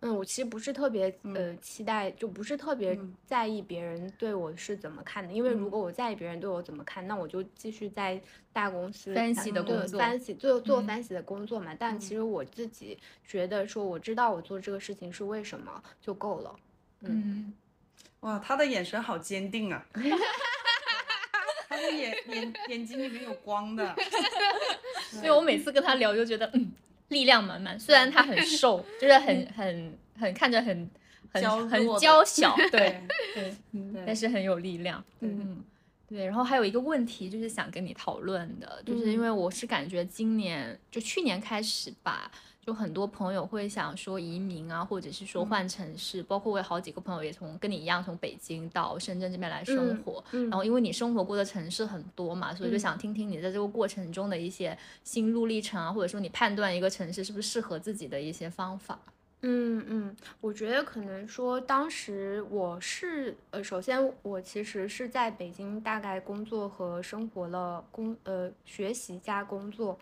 嗯，我其实不是特别呃期待，就不是特别在意别人对我是怎么看的，因为如果我在意别人对我怎么看，那我就继续在大公司分析的工作，分析做做分析的工作嘛。但其实我自己觉得说，我知道我做这个事情是为什么就够了。嗯，哇，他的眼神好坚定啊，他的眼眼眼睛里面有光的，所以我每次跟他聊就觉得嗯。力量满满，虽然他很瘦，就是很很很看着很很很娇小，对对，但是很有力量。嗯，对。然后还有一个问题就是想跟你讨论的，就是因为我是感觉今年就去年开始吧。就很多朋友会想说移民啊，或者是说换城市，包括我有好几个朋友也从跟你一样从北京到深圳这边来生活，然后因为你生活过的城市很多嘛，所以就想听听你在这个过程中的一些心路历程啊，或者说你判断一个城市是不是适合自己的一些方法。嗯嗯，我觉得可能说当时我是呃，首先我其实是在北京大概工作和生活了工呃学习加工作。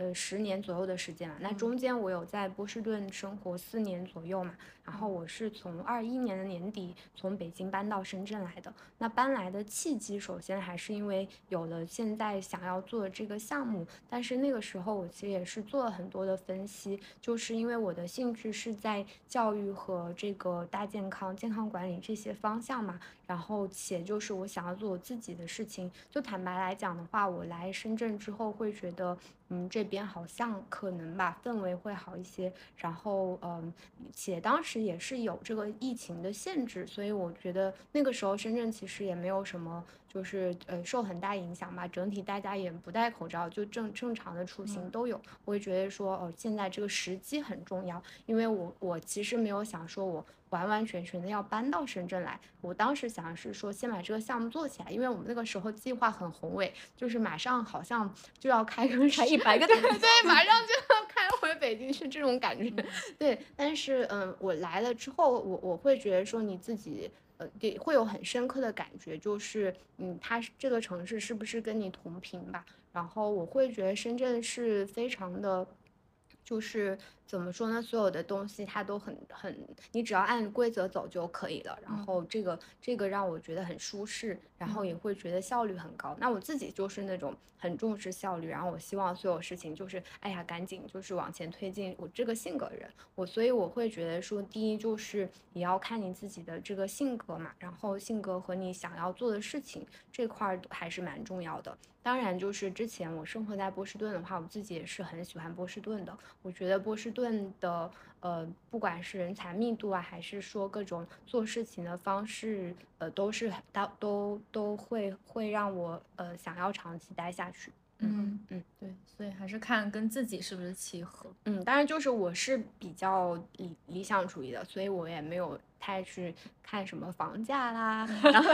呃，十年左右的时间了。那中间我有在波士顿生活四年左右嘛。然后我是从二一年的年底从北京搬到深圳来的。那搬来的契机，首先还是因为有了现在想要做的这个项目。但是那个时候我其实也是做了很多的分析，就是因为我的兴趣是在教育和这个大健康、健康管理这些方向嘛。然后且就是我想要做我自己的事情。就坦白来讲的话，我来深圳之后会觉得，嗯，这边好像可能吧，氛围会好一些。然后嗯，且当时。也是有这个疫情的限制，所以我觉得那个时候深圳其实也没有什么，就是呃受很大影响吧。整体大家也不戴口罩，就正正常的出行都有。我也觉得说，哦，现在这个时机很重要，因为我我其实没有想说我。完完全全的要搬到深圳来，我当时想的是说先把这个项目做起来，因为我们那个时候计划很宏伟，就是马上好像就要开个啥一百个 对对，马 上就要开回北京去这种感觉，对。但是嗯，我来了之后，我我会觉得说你自己呃，对会有很深刻的感觉，就是嗯，它这个城市是不是跟你同频吧？然后我会觉得深圳是非常的，就是。怎么说呢？所有的东西它都很很，你只要按规则走就可以了。然后这个这个让我觉得很舒适，然后也会觉得效率很高。那我自己就是那种很重视效率，然后我希望所有事情就是哎呀赶紧就是往前推进。我这个性格的人，我所以我会觉得说，第一就是也要看你自己的这个性格嘛，然后性格和你想要做的事情这块儿还是蛮重要的。当然就是之前我生活在波士顿的话，我自己也是很喜欢波士顿的。我觉得波士顿。顿的呃，不管是人才密度啊，还是说各种做事情的方式，呃，都是都都都会会让我呃想要长期待下去。嗯嗯，对，所以还是看跟自己是不是契合。嗯，当然就是我是比较理理想主义的，所以我也没有太去看什么房价啦。然后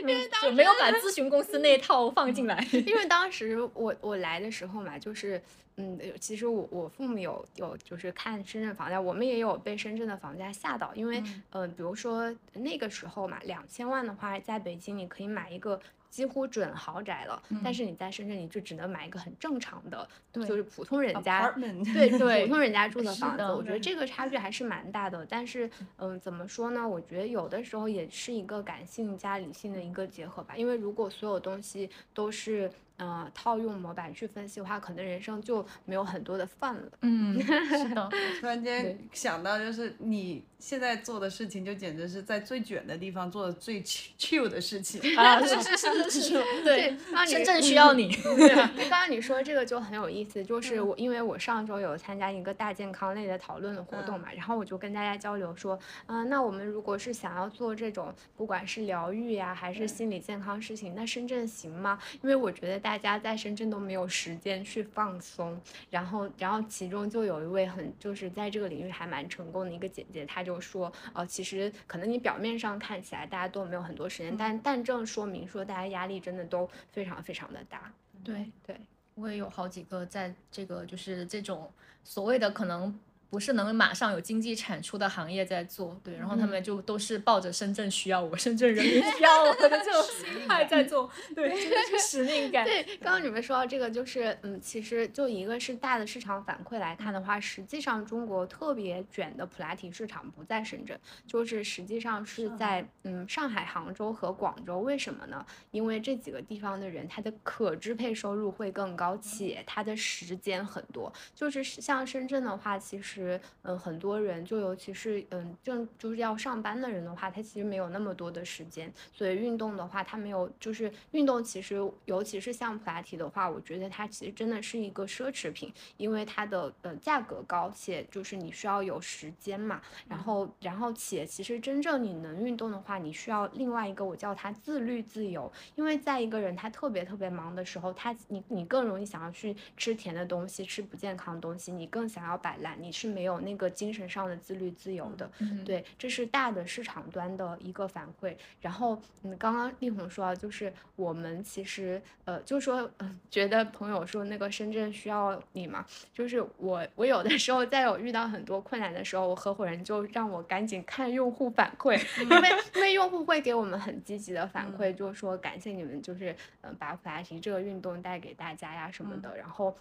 因为当时没有把咨询公司那一套放进来，因为当时我我来的时候嘛，就是嗯，其实我我父母有有就是看深圳房价，我们也有被深圳的房价吓到，因为嗯，比如说那个时候嘛，两千万的话，在北京你可以买一个。几乎准豪宅了，但是你在深圳，你就只能买一个很正常的，就是普通人家，对对，普通人家住的房子。我觉得这个差距还是蛮大的。但是，嗯，怎么说呢？我觉得有的时候也是一个感性加理性的一个结合吧。因为如果所有东西都是呃套用模板去分析的话，可能人生就没有很多的饭了。嗯，是的，突然间想到，就是你现在做的事情，就简直是在最卷的地方做的最 chill 的事情啊！是是是是是，对，深圳需要你。刚刚你说这个就很有意思，就是我因为我上周有参加一个大健康类的讨论的活动嘛，然后我就跟大家交流说，嗯，那我们如果是想要做这种不管是疗愈呀还是心理健康事情，那深圳行吗？因为我觉得大家在深圳都没有时间去放松，然后然后其中就有一位很就是在这个领域还蛮成功的一个姐姐，她就说，呃，其实可能你表面上看起来大家都没有很多时间，但但正说明说大家压力真的都非常非常的大。对对，我也有好几个在这个就是这种所谓的可能。不是能马上有经济产出的行业在做，对，然后他们就都是抱着深圳需要我，深圳人民需要我的这种心态在做，对，就是使命感。对，刚刚你们说到这个，就是嗯，其实就一个是大的市场反馈来看的话，实际上中国特别卷的普拉提市场不在深圳，就是实际上是在嗯上海、杭州和广州。为什么呢？因为这几个地方的人他的可支配收入会更高，且他的时间很多。就是像深圳的话，其实。实，嗯，很多人就尤其是嗯正就是要上班的人的话，他其实没有那么多的时间，所以运动的话，他没有就是运动，其实尤其是像普拉提的话，我觉得它其实真的是一个奢侈品，因为它的呃价格高，且就是你需要有时间嘛，然后然后且其实真正你能运动的话，你需要另外一个我叫它自律自由，因为在一个人他特别特别忙的时候，他你你更容易想要去吃甜的东西，吃不健康的东西，你更想要摆烂，你是。没有那个精神上的自律自由的，对，这是大的市场端的一个反馈。然后，嗯，刚刚丽红说啊，就是我们其实，呃，就说，嗯，觉得朋友说那个深圳需要你嘛，就是我，我有的时候在有遇到很多困难的时候，我合伙人就让我赶紧看用户反馈，因为因为用户会给我们很积极的反馈，就是说感谢你们，就是嗯，把普拉提这个运动带给大家呀什么的，然后。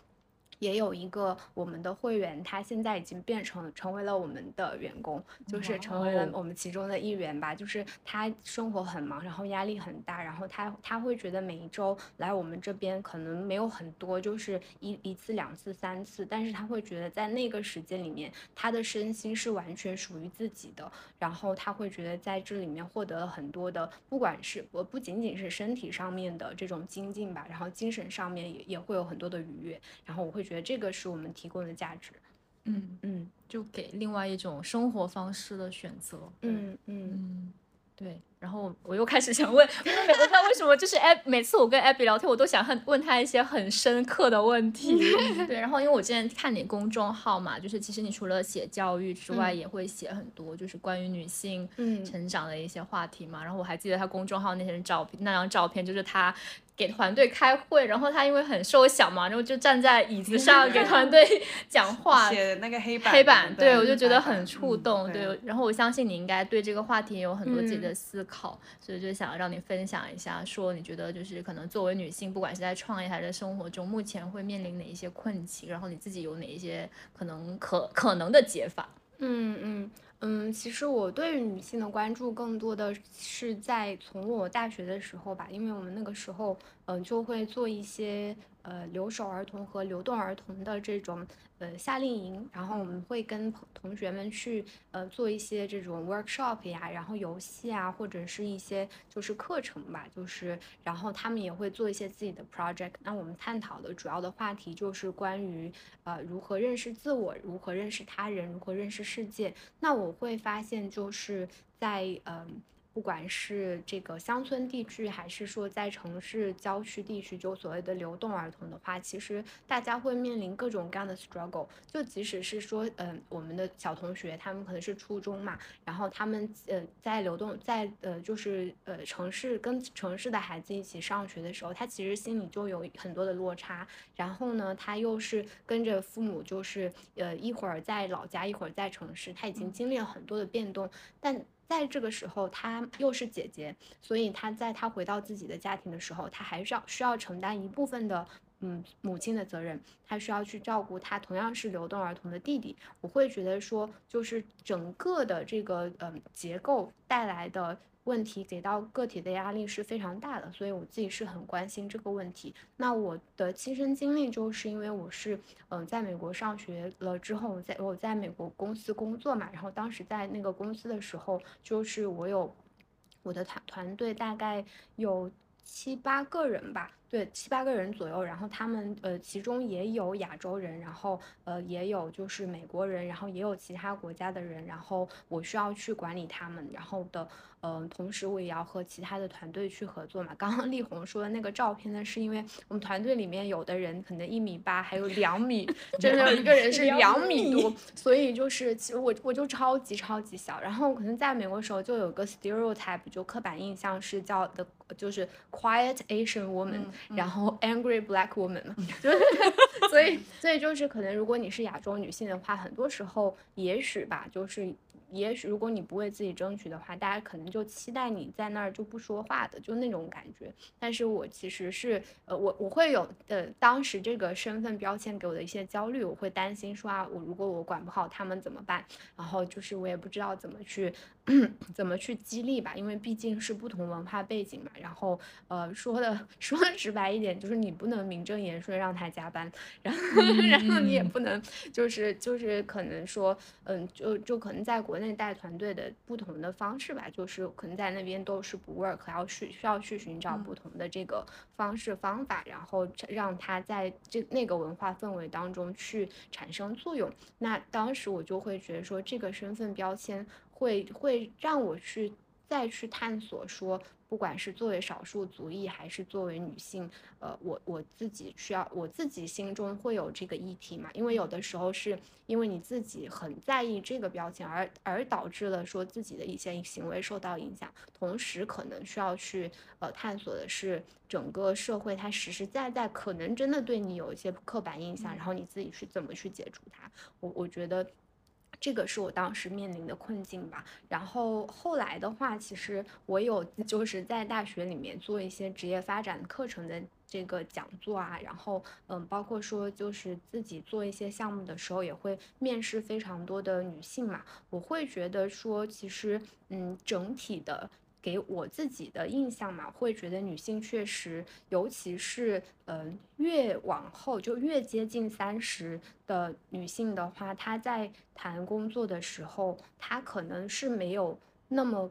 也有一个我们的会员，他现在已经变成成为了我们的员工，就是成为了我们其中的一员吧。就是他生活很忙，然后压力很大，然后他他会觉得每一周来我们这边可能没有很多，就是一一次、两次、三次，但是他会觉得在那个时间里面，他的身心是完全属于自己的。然后他会觉得在这里面获得了很多的，不管是我不仅仅是身体上面的这种精进吧，然后精神上面也也会有很多的愉悦。然后我会觉得这个是我们提供的价值，嗯嗯，就给另外一种生活方式的选择，嗯嗯，对。然后我又开始想问，我不知道为什么，就是艾每次我跟艾比聊天，我都想很问他一些很深刻的问题。对，然后因为我之前看你公众号嘛，就是其实你除了写教育之外，也会写很多就是关于女性成长的一些话题嘛。然后我还记得他公众号那些照片，那张照片就是他。给团队开会，然后他因为很瘦小嘛，然后就站在椅子上 给团队 讲话，写那个黑板，黑板，对我就觉得很触动，对。然后我相信你应该对这个话题有很多自己的思考，所以就想让你分享一下，说你觉得就是可能作为女性，不管是在创业还是生活中，目前会面临哪一些困境，然后你自己有哪一些可能可可能的解法？嗯嗯。嗯，其实我对于女性的关注更多的是在从我大学的时候吧，因为我们那个时候，嗯，就会做一些。呃，留守儿童和流动儿童的这种呃夏令营，然后我们会跟同学们去呃做一些这种 workshop 呀，然后游戏啊，或者是一些就是课程吧，就是然后他们也会做一些自己的 project。那我们探讨的主要的话题就是关于呃如何认识自我，如何认识他人，如何认识世界。那我会发现就是在嗯。不管是这个乡村地区，还是说在城市郊区地区，就所谓的流动儿童的话，其实大家会面临各种各样的 struggle。就即使是说，嗯，我们的小同学，他们可能是初中嘛，然后他们呃在流动在呃就是呃城市跟城市的孩子一起上学的时候，他其实心里就有很多的落差。然后呢，他又是跟着父母，就是呃一会儿在老家，一会儿在城市，他已经经历了很多的变动，但。在这个时候，她又是姐姐，所以她在她回到自己的家庭的时候，她还是要需要承担一部分的。嗯母亲的责任，她需要去照顾她同样是流动儿童的弟弟。我会觉得说，就是整个的这个嗯结构带来的。问题给到个体的压力是非常大的，所以我自己是很关心这个问题。那我的亲身经历就是因为我是嗯在美国上学了之后，在我在美国公司工作嘛，然后当时在那个公司的时候，就是我有我的团团队大概有七八个人吧。对七八个人左右，然后他们呃，其中也有亚洲人，然后呃，也有就是美国人，然后也有其他国家的人，然后我需要去管理他们，然后的呃，同时我也要和其他的团队去合作嘛。刚刚 丽红说的那个照片呢，是因为我们团队里面有的人可能一米八，还有两米，真的有一个人是两米多，所以就是其实我我就超级超级小，然后可能在美国时候就有个 stereotype，就刻板印象是叫的，就是 quiet Asian woman。然后 angry black woman 嘛，就是 所以所以就是可能如果你是亚洲女性的话，很多时候也许吧，就是。也许如果你不为自己争取的话，大家可能就期待你在那儿就不说话的，就那种感觉。但是我其实是，呃，我我会有，呃，当时这个身份标签给我的一些焦虑，我会担心说啊，我如果我管不好他们怎么办？然后就是我也不知道怎么去，怎么去激励吧，因为毕竟是不同文化背景嘛。然后，呃，说的 说的直白一点，就是你不能名正言顺让他加班，然后然后你也不能就是就是可能说，嗯，就就可能在国内。带团队的不同的方式吧，就是可能在那边都是不 work，要去需要去寻找不同的这个方式方法，然后让他在这那个文化氛围当中去产生作用。那当时我就会觉得说，这个身份标签会会让我去再去探索说。不管是作为少数族裔，还是作为女性，呃，我我自己需要，我自己心中会有这个议题嘛？因为有的时候是因为你自己很在意这个标签，而而导致了说自己的一些行为受到影响。同时，可能需要去呃探索的是整个社会它实实在在可能真的对你有一些刻板印象，然后你自己去怎么去解除它？我我觉得。这个是我当时面临的困境吧。然后后来的话，其实我有就是在大学里面做一些职业发展课程的这个讲座啊。然后嗯，包括说就是自己做一些项目的时候，也会面试非常多的女性嘛。我会觉得说，其实嗯，整体的。给我自己的印象嘛，会觉得女性确实，尤其是嗯越往后就越接近三十的女性的话，她在谈工作的时候，她可能是没有那么。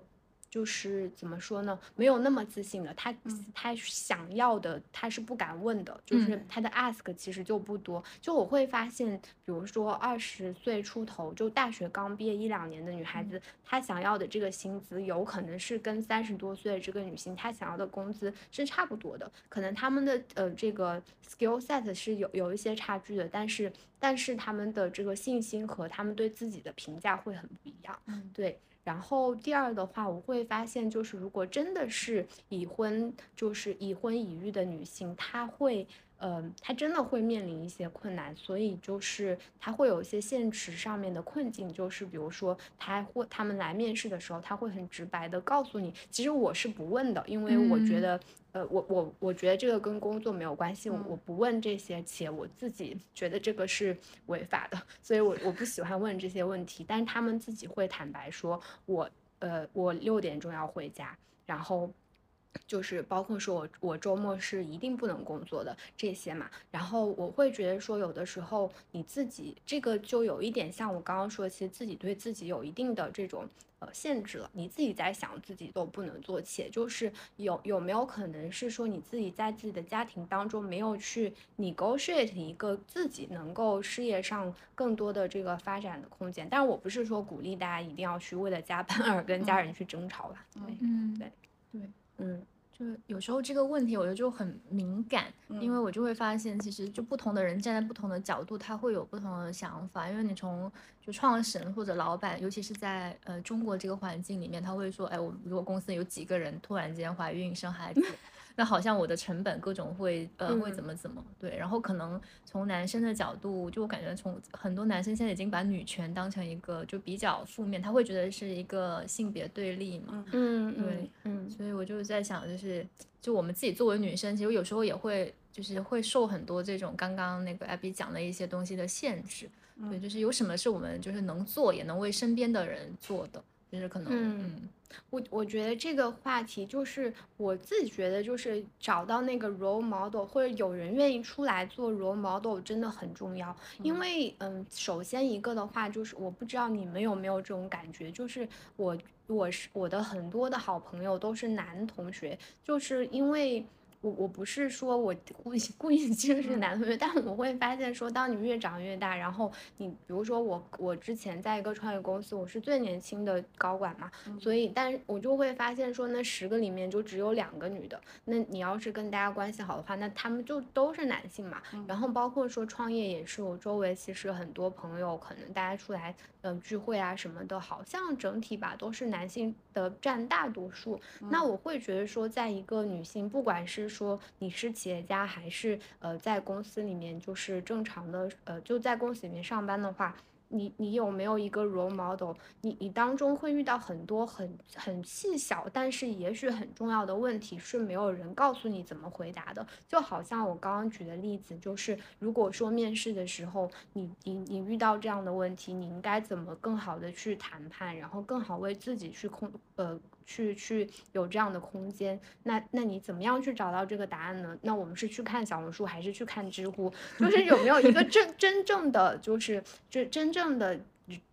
就是怎么说呢？没有那么自信的，他他想要的他是不敢问的，就是他的 ask 其实就不多。就我会发现，比如说二十岁出头，就大学刚毕业一两年的女孩子，她想要的这个薪资，有可能是跟三十多岁的这个女性她想要的工资是差不多的。可能他们的呃这个 skill set 是有有一些差距的，但是但是他们的这个信心和他们对自己的评价会很不一样。嗯，对。然后第二的话，我会发现，就是如果真的是已婚，就是已婚已育的女性，她会，呃，他真的会面临一些困难，所以就是他会有一些现实上面的困境，就是比如说，他会他们来面试的时候，他会很直白的告诉你，其实我是不问的，因为我觉得。呃，我我我觉得这个跟工作没有关系，我不问这些，且我自己觉得这个是违法的，所以我我不喜欢问这些问题。但是他们自己会坦白说，我呃我六点钟要回家，然后就是包括说我我周末是一定不能工作的这些嘛。然后我会觉得说，有的时候你自己这个就有一点像我刚刚说，其实自己对自己有一定的这种呃。限制了你自己在想自己都不能做，且就是有有没有可能是说你自己在自己的家庭当中没有去 negotiate 一个自己能够事业上更多的这个发展的空间？但是我不是说鼓励大家一定要去为了加班 而跟家人去争吵了。对，嗯，对，对，嗯。就有时候这个问题，我觉得就很敏感，因为我就会发现，其实就不同的人站在不同的角度，他会有不同的想法。因为你从就创始人或者老板，尤其是在呃中国这个环境里面，他会说，哎，我如果公司有几个人突然间怀孕生孩子。那好像我的成本各种会呃会嗯。怎么怎么对，然后可能从男生的角度，就我感觉从很多男生现在已经把女权当成一个就比较负面，他会觉得是一个性别对立嘛，嗯，对嗯，所以我就在想，就是就我们自己作为女生，其实有时候也会就是会受很多这种刚刚那个 Abby 讲的一些东西的限制。对，就是有什么是我们就是能做，也能为身边的人做的，就是可能嗯嗯我我觉得这个话题就是我自己觉得就是找到那个 role model 或者有人愿意出来做 role model 真的很重要，因为嗯，首先一个的话就是我不知道你们有没有这种感觉，就是我我是我的很多的好朋友都是男同学，就是因为。我我不是说我 故意故意就是男同学，但我会发现说，当你越长越大，然后你比如说我我之前在一个创业公司，我是最年轻的高管嘛，所以但我就会发现说，那十个里面就只有两个女的，那你要是跟大家关系好的话，那他们就都是男性嘛。然后包括说创业也是，我周围其实很多朋友，可能大家出来嗯、呃聚会啊什么的，好像整体吧都是男性的占大多数。那我会觉得说，在一个女性，不管是说你是企业家，还是呃在公司里面就是正常的呃就在公司里面上班的话，你你有没有一个 role model？你你当中会遇到很多很很细小，但是也许很重要的问题，是没有人告诉你怎么回答的。就好像我刚刚举的例子，就是如果说面试的时候，你你你遇到这样的问题，你应该怎么更好的去谈判，然后更好为自己去控呃去去有这样的空间。那那你怎么样去找到这个答案呢？那我们是去看小红书，还是去看知乎？就是有没有一个真 真正的就是就真正的。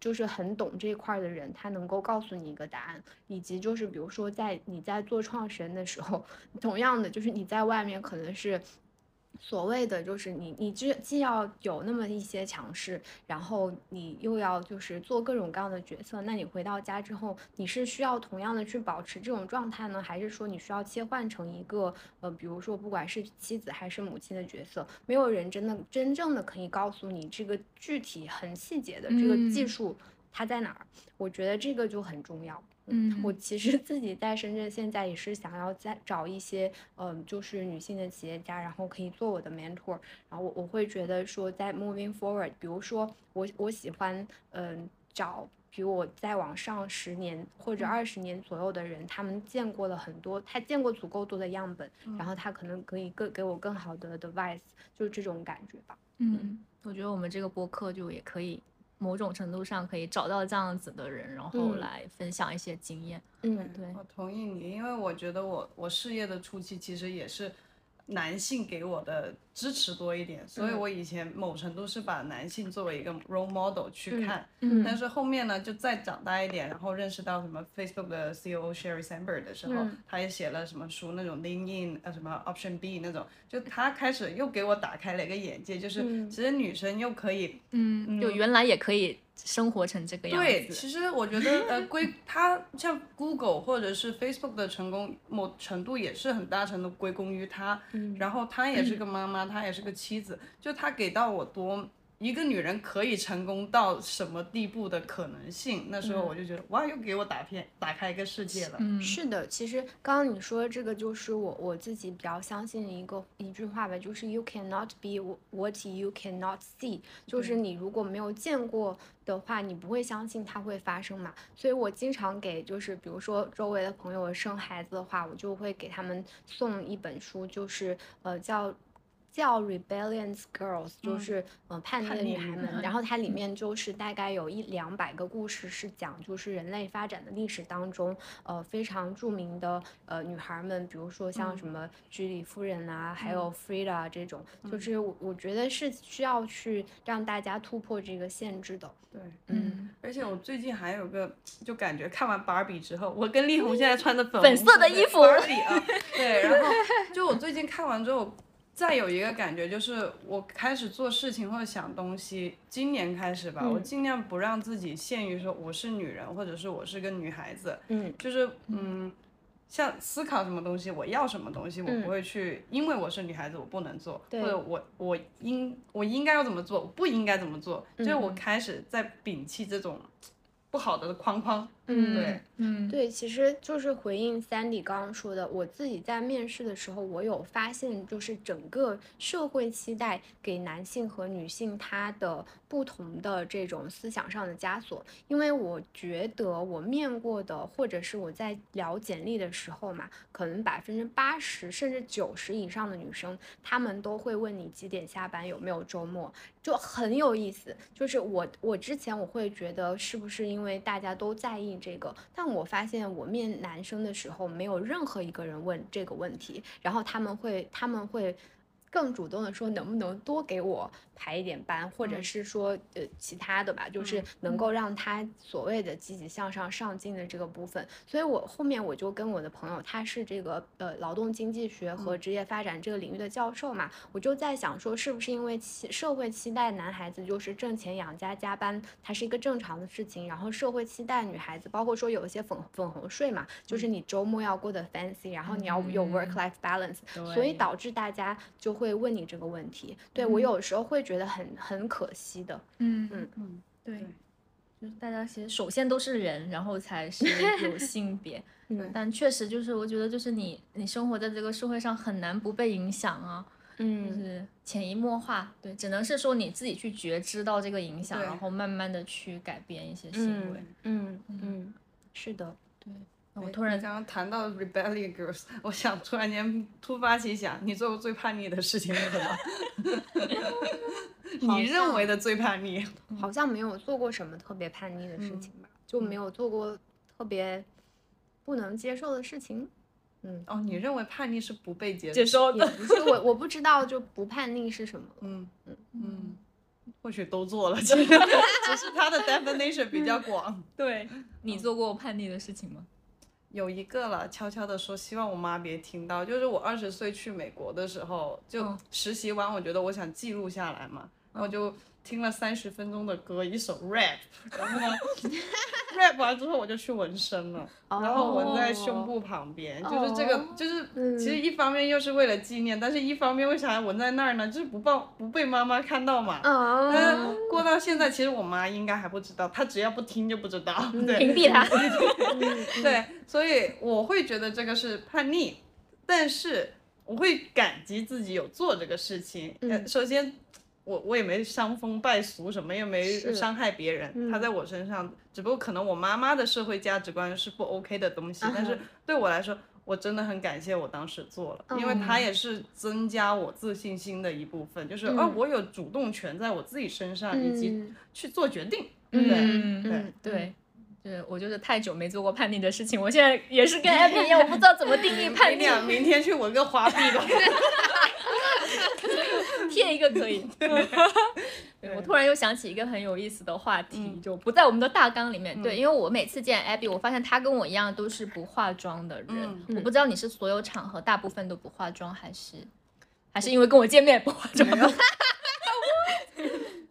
就是很懂这一块儿的人，他能够告诉你一个答案，以及就是比如说在你在做创始人的时候，同样的就是你在外面可能是所谓的就是你你既既要有那么一些强势，然后你又要就是做各种各样的角色，那你回到家之后，你是需要同样的去保持这种状态呢，还是说你需要切换成一个呃，比如说不管是妻子还是母亲的角色，没有人真的真正的可以告诉你这个具体很细节的这个技嗯术它在哪儿，我觉得这个就很重要。嗯。我其实自己在深圳现在也是想要再找一些，嗯、就是女性的企业家，然后可以做我的 mentor，然后我我会觉得说在 moving forward，比如说我我喜欢，嗯、找。比我再往上十年或者二十年左右的人，他们见过了很多，他见过足够多的样本，然后他可能可以更给我更好的 advice，就是这种感觉吧。嗯，我觉得我们这个播客就也可以某种程度上可以找到这样子的人，然后嗯。来分享一些经验。嗯，对，我同意你，因为我觉得我我事业的初期其实也是男性给我的支持多一点，所以嗯。我以前某程度是把男性作为一个 role model 去嗯看，嗯。但是后面呢就再长大一点，然后认识到什么 Facebook 的 CEO Sherry Sandberg 的时候，嗯。他也写了什么书，那种 Lean In 啊什么 Option B 那种，就他开始又给我打开了一个眼界，就是嗯。其实女生又可以嗯，就原来也可以生活成这个样子。对，其实我觉得呃，归它像 Google 或者是 Facebook 的成功，某程度也是很大程度归功于他。嗯。然后他也是个妈妈，他也是个妻子，就他给到我多一个女人可以成功到什么地步的可能性。那时候我就觉得，哇，又给我打片打开一个世界了。嗯，是的，其实刚刚你说的这个就是我我自己比较相信的一个一句话吧，就是 you cannot be what you cannot see，就是你如果没有见过的话，你不会相信它会发生嘛。所以我经常给就是比如说周围的朋友生孩子的话，我就会给他们送一本书，就是呃叫。叫 Rebellious Girls，就是嗯、呃叛逆的女女孩们，然后。它里面就是大概有一两百个故事是讲就是人类发展的历史当中，呃非常著名的呃女孩们，比如说像什么居里夫人啊，还有 Frida 这种，就是我我觉得是需要去让大家突破这个限制的。对，嗯，而且我最近还有个，就感觉看完芭比之后，我跟丽红现在穿的粉粉红色的衣服芭比啊，对，然后就我最近看完之后，再有一个感觉就是，我开始做事情或者想东西，今年开始吧，我嗯。尽量不让自己限于说我是女人，或者是我是个女孩子，嗯。就是嗯。像思考什么东西，我要什么东西，我嗯。不会去，因为我是女孩子，我不能做，或者我我应我应该要怎么做，我不应该怎么做，就是我。嗯开始在摒弃这种不好的框框，嗯对，嗯，对，其实就是回应 Sandy 刚刚说的，我自己在面试的时候，我有发现，就是整个社会期待给男性和女性他的不同的这种思想上的枷锁。因为我觉得我面过的，或者是我在聊简历的时候嘛，可能百分之八十甚至九十以上的女生，她们都会问你几点下班，有没有周末，就很有意思。就是我我之前我会觉得是不是因为大家都在意这个，但我发现我面男生的时候，没有任何一个人问这个问题，然后他们会他们会更主动的说能不能多给我排一点班，或者嗯。是说呃其他的吧，就是能够让他所谓的积极向上上进的这个部分。所以我后面我就跟我的朋友，他是这个呃劳动经济学和职业发展这个领域的教授嘛，我就在想说，是不是因为期社会期待男孩子就是挣钱养家加班，它是一个正常的事情，然后社会期待女孩子，包括说有一些粉粉红税嘛，就是你周末要过得 fancy，然后你要有 work life balance，、所以导致大家就会问你这个问题。对我有时候会觉得很很可惜的。嗯嗯嗯，对对，就是大家其实首先都是人，然后才是有性别。嗯但确实就是我觉得就是你你生活在这个社会上很难不被影响啊，嗯就嗯是潜移默化。对，只能是说你自己去觉知到这个影响，然后慢慢的去改变一些行为。嗯嗯嗯，是的。对，那我突然你刚刚谈到 rebellion girls，我想突然间突发奇想，你做过最叛逆的事情是什么？你认为的最叛逆？好像没有做过什么特别叛逆的事情吧，就没有做过特别不能接受的事情。嗯，哦，你认为叛逆是不被接接受？的，不是我，我不知道就不叛逆是什么。嗯嗯嗯，或许都做了，其实只是他的 definition 比较广。对你做过叛逆的事情吗？有一个了，悄悄的说，希望我妈别听到。就是我二十岁去美国的时候，就嗯实习完，我觉得我想记录下来嘛，然后就听了三十分钟的歌，一首 rap，然后呢，rap 完之后我就去纹身了，然后纹在胸部旁边，就是这个，哦就是嗯其实一方面又是为了纪念，但是一方面为啥要纹在那儿呢？就是不报不被妈妈看到嘛。啊嗯，过到现在，其实我妈应该还不知道，她只要不听就不知道。对，屏蔽她。对，所以我会觉得这个是叛逆，但是我会感激自己有做这个事情。首先我我也没伤风败俗，什么也没伤害别人，嗯他在我身上，只不过可能我妈妈的社会价值观是不 OK 的东西，但是对我来说。我真的很感谢我当时做了，因为它嗯也是增加我自信心的一部分，就是嗯哦，我有主动权在我自己身上，以及嗯去做决定。对对嗯对嗯对。对，我就是太久没做过叛逆的事情，我现在也是跟 Abby 一样，我不知道怎么定义叛逆。你俩明天去纹个花臂吧。贴一个可以。对我突然又想起一个很有意思的话题，就不在我们的大纲里面。对，因为我每次见 Abby，我发现她跟我一样都是不化妆的人。嗯我不知道你是所有场合大部分都不化妆，还是还是因为跟我见面不化妆？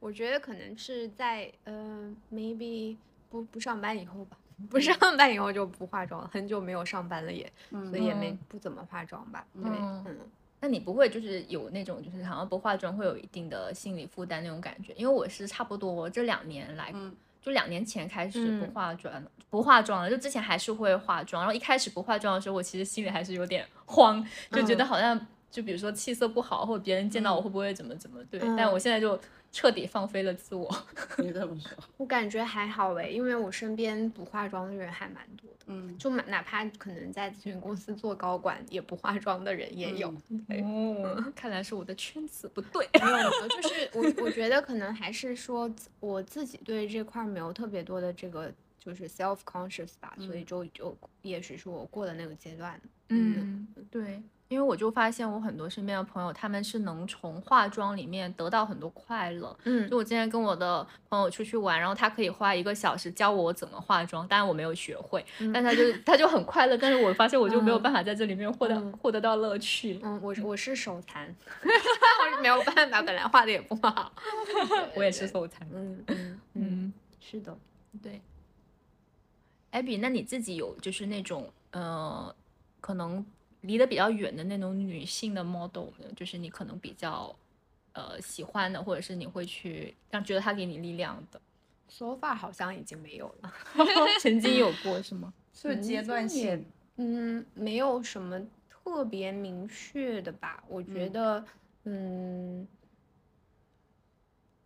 我觉得可能是在呃，maybe 不不上班以后吧，不上班以后就不化妆了，很久没有上班了也，所以也没嗯不怎么化妆吧。嗯那你不会就是有那种就是好像不化妆会有一定的心理负担那种感觉？因为我是差不多这两年来，嗯就两年前开始不嗯化妆，不化妆了。就之前还是会化妆，然后一开始不化妆的时候，我其实心里还是有点 慌，就觉得嗯好像就比如说气色不好，或者别人见到我会不会怎么怎么对。嗯但我现在就彻底放飞了自我。你这么说，我感觉还好诶，因为我身边不化妆的人还蛮多的，嗯，就哪哪怕可能在咨询公司做高管也不化妆的人也有。对哦，看来是我的圈子不对。没有没有，就是我我觉得可能还是说我自己对这块儿没有特别多的这个就是 self conscious 吧，所以就就也许是我过的那个阶段。嗯，对，因为我就发现我很多身边的朋友，他们是能从化妆里面得到很多快乐。嗯就我今天跟我的朋友出去玩，然后他可以花一个小时教我怎么化妆，当然我没有学会，但他就他就很快乐，但是我发现我就没有办法在这里面获得、嗯获得到乐趣。嗯，我是我是手残，我是没有办法，本来画的也不好。我也是手残。嗯嗯嗯，嗯，是的。对。艾比，那你自己有就是那种呃，可能离得比较远的那种女性的 model 呢？就是你可能比较呃喜欢的，或者是你会去让觉得她给你力量的。so far 好像已经没有了，曾经有过是吗？是阶段性。嗯，没有什么特别明确的吧。我觉得，嗯，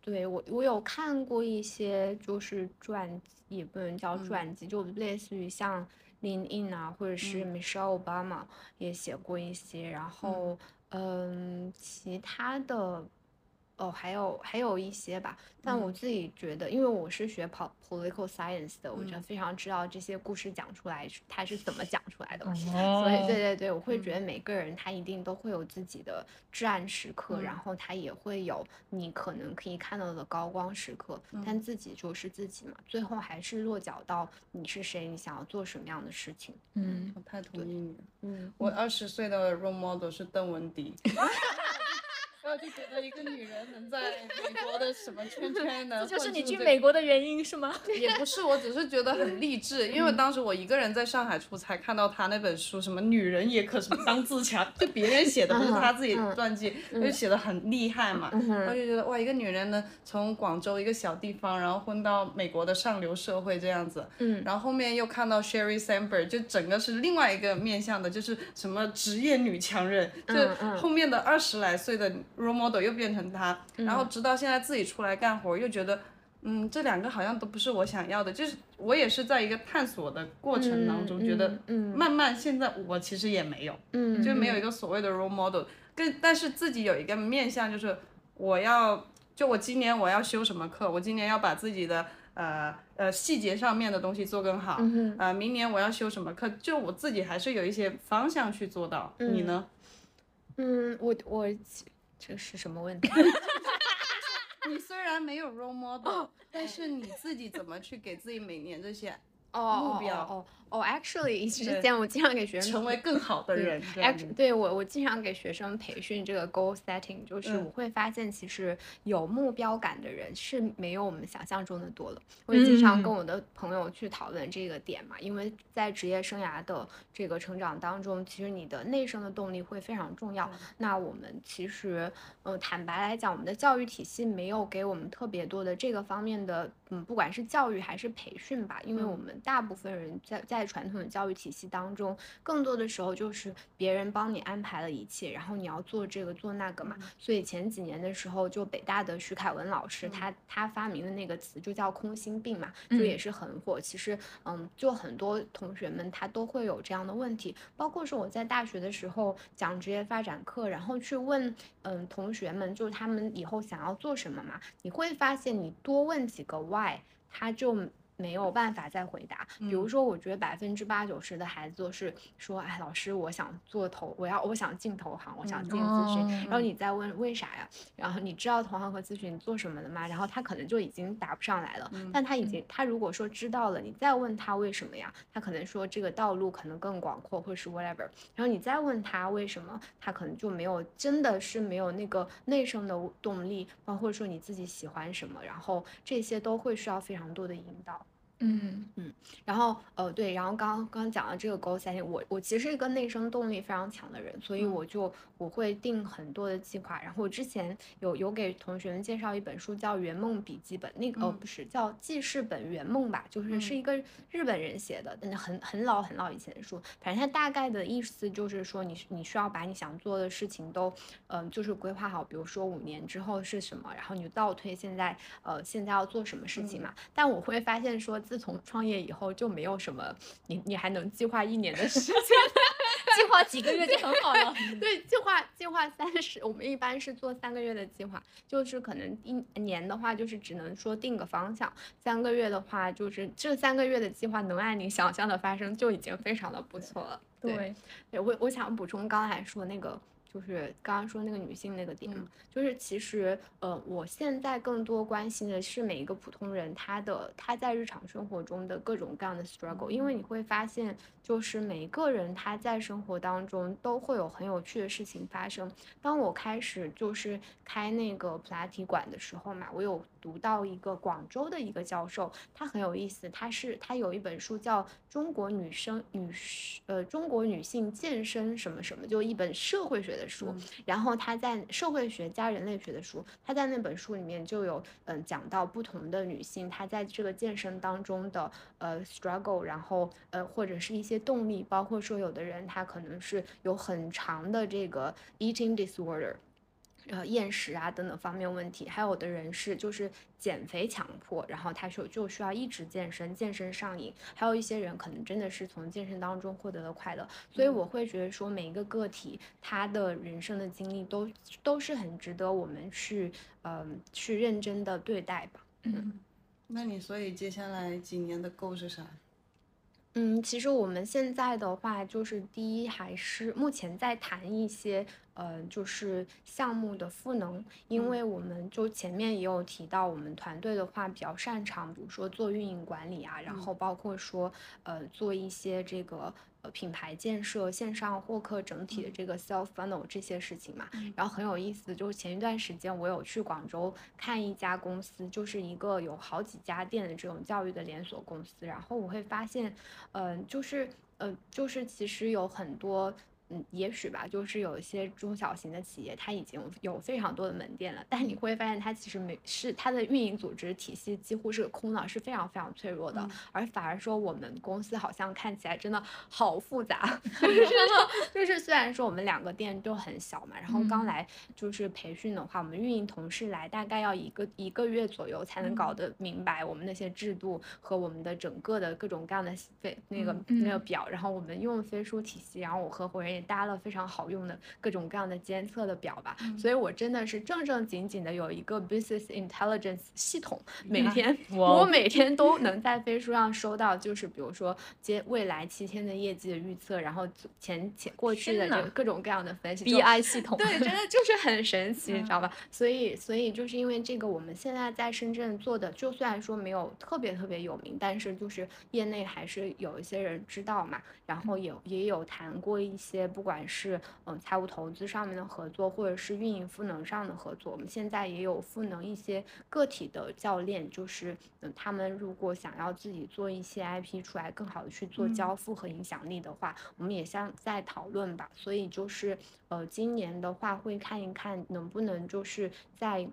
对我我有看过一些就是传记，也不能叫传记，就类似于像 Lin In 啊，或者是 Michelle Obama 也写过一些。然后，嗯，其他的。哦，还有还有一些吧，但我自己觉得，因为我是学跑 political science 的，我就非常知道这些故事讲出来它是怎么讲出来的，所以对对对，我会觉得每个人他一定都会有自己的至暗时刻，然后他也会有你可能可以看到的高光时刻，但自己就是自己嘛，最后还是落脚到你是谁，你想要做什么样的事情。嗯，我太同意你了。嗯，我。二十岁的 role model 是邓文迪。我就觉得一个女人能在美国的什么圈圈 呢？这就是你去美国的原因是吗？也不是，我只是觉得很励志，因为当时我一个人在上海出差，看到他那本书，什么女人也可什么当自强，就别人写的，不是他自己传记，就写的很厉害嘛。然后就觉得哇，一个女人能，从广州一个小地方，然后混到美国的上流社会这样子。嗯。然后后面又看到 Sherry Sandberg，就整个是另外一个面向的，就是什么职业女强人，就后面的二十来岁的。Role model 又变成他，然后直到现在自己出来干活，又觉得，嗯，这两个好像都不是我想要的。就是我也是在一个探索的过程当中，觉得，嗯，慢慢现在我其实也没有，嗯，就没有一个所谓的 role model，跟但是自己有一个面向，就是我要，就我今年我要修什么课，我今年要把自己的呃呃细节上面的东西做更好，呃，明年我要修什么课，就我自己还是有一些方向去做到。你呢？嗯，我我。这是什么问题？你虽然没有 role model，但是你自己怎么去给自己每年这些目标？哦，actually，之前我经常给学生成为更好的人。actually，对我我经常给学生培训这个 goal setting，就是我会发现其实有目标感的人是没有我们想象中的多了。我也经常跟我的朋友去讨论这个点嘛，因为在职业生涯的这个成长当中，其实你的内生的动力会非常重要。那我们其实，呃，坦白来讲，我们的教育体系没有给我们特别多的这个方面的，嗯，不管是教育还是培训吧，因为我们大部分人在在在传统的教育体系当中，更多的时候就是别人帮你安排了一切，然后你要做这个做那个嘛。所以前几年的时候，就北大的徐凯文老师，他他发明的那个词就叫空心病嘛，就也是很火。其实，嗯，就很多同学们他都会有这样的问题，包括说我在大学的时候讲职业发展课，然后去问，嗯，同学们就是他们以后想要做什么嘛，你会发现你多问几个 why，他就。没有办法再回答。比如说，我觉得百分之八九十的孩子都是说：“哎，老师，我想做投，我要我想进投行，我想进咨询。”然后你再问为啥呀？然后你知道投行和咨询做什么的吗？然后他可能就已经答不上来了。但他已经，他如果说知道了，你再问他为什么呀？他可能说这个道路可能更广阔，或是 whatever。然后你再问他为什么，他可能就没有，真的是没有那个内生的动力，包括说你自己喜欢什么，然后这些都会需要非常多的引导。嗯嗯，然后呃对，然后刚刚刚讲的这个 goal setting，我我其实是一个内生动力非常强的人，所以我就我会定很多的计划。然后我之前有有给同学们介绍一本书，叫《圆梦笔记本》，那个哦不是叫记事本圆梦吧，就是是一个日本人写的，很很老很老以前的书。反正它大概的意思就是说，你你需要把你想做的事情都嗯就是规划好，比如说五年之后是什么，然后你就倒推现在呃现在要做什么事情嘛。但我会发现说。自从创业以后就没有什么，你你还能计划一年的时间，计划几个月就很好了。对，计划计划三十，我们一般是做三个月的计划，就是可能一年的话就是只能说定个方向，三个月的话就是这三个月的计划能按你想象的发生就已经非常的不错了。对，对我我想补充刚才说那个。就是刚刚说那个女性那个点，就是其实呃，我现在更多关心的是每一个普通人他的他在日常生活中的各种各样的 struggle，因为你会发现，就是每一个人他在生活当中都会有很有趣的事情发生。当我开始就是开那个普拉提馆的时候嘛，我有读到一个广州的一个教授，他很有意思，他是他有一本书叫《中国女生女呃中国女性健身什么什么》，就一本社会学的书。然后他在社会学加人类学的书，他在那本书里面就有嗯讲到不同的女性，她在这个健身当中的呃 struggle，然后呃或者是一些动力，包括说有的人她可能是有很长的这个 eating disorder。呃，厌食啊等等方面问题，还有的人是就是减肥强迫，然后他就就需要一直健身，健身上瘾，还有一些人可能真的是从健身当中获得了快乐，所以我会觉得说每一个个体他的人生的经历都都是很值得我们去嗯去认真的对待吧。嗯，那你所以接下来几年的 goal 是啥？嗯，其实我们现在的话，就是第一还是目前在谈一些。呃，就是项目的赋能，因为我们就前面也有提到，我们团队的话比较擅长，比如说做运营管理啊，然后包括说呃做一些这个呃品牌建设、线上获客整体的这个 self funnel 这些事情嘛。然后很有意思，就是前一段时间我有去广州看一家公司，就是一个有好几家店的这种教育的连锁公司，然后我会发现，嗯，就是呃就是其实有很多。嗯，也许吧，就是有一些中小型的企业，它已经有非常多的门店了，但你会发现它其实没是它的运营组织体系几乎是空的，是非常非常脆弱的，而反而说我们公司好像看起来真的好复杂，就是虽然说我们两个店都很小嘛，然后刚来就是培训的话，我们运营同事来大概要一个一个月左右才能搞得明白我们那些制度和我们的整个的各种各样的飞那个那个表，然后我们用飞书体系，然后我合伙人。也搭了非常好用的各种各样的监测的表吧，所以我真的是正正经经的有一个 business intelligence 系统，每天我每天都能在飞书上收到，就是比如说接未来七天的业绩的预测，然后前前过去的这个各种各样的分析，BI 系统，对，真的就是很神奇，你知道吧？所以所以就是因为这个，我们现在在深圳做的，就虽然说没有特别特别有名，但是就是业内还是有一些人知道嘛，然后也也有谈过一些。不管是嗯财务投资上面的合作，或者是运营赋能上的合作，我们现在也有赋能一些个体的教练，就是嗯他们如果想要自己做一些 IP 出来，更好的去做交付和影响力的话，我们也像在讨论吧。所以就是呃今年的话会看一看能不能就是在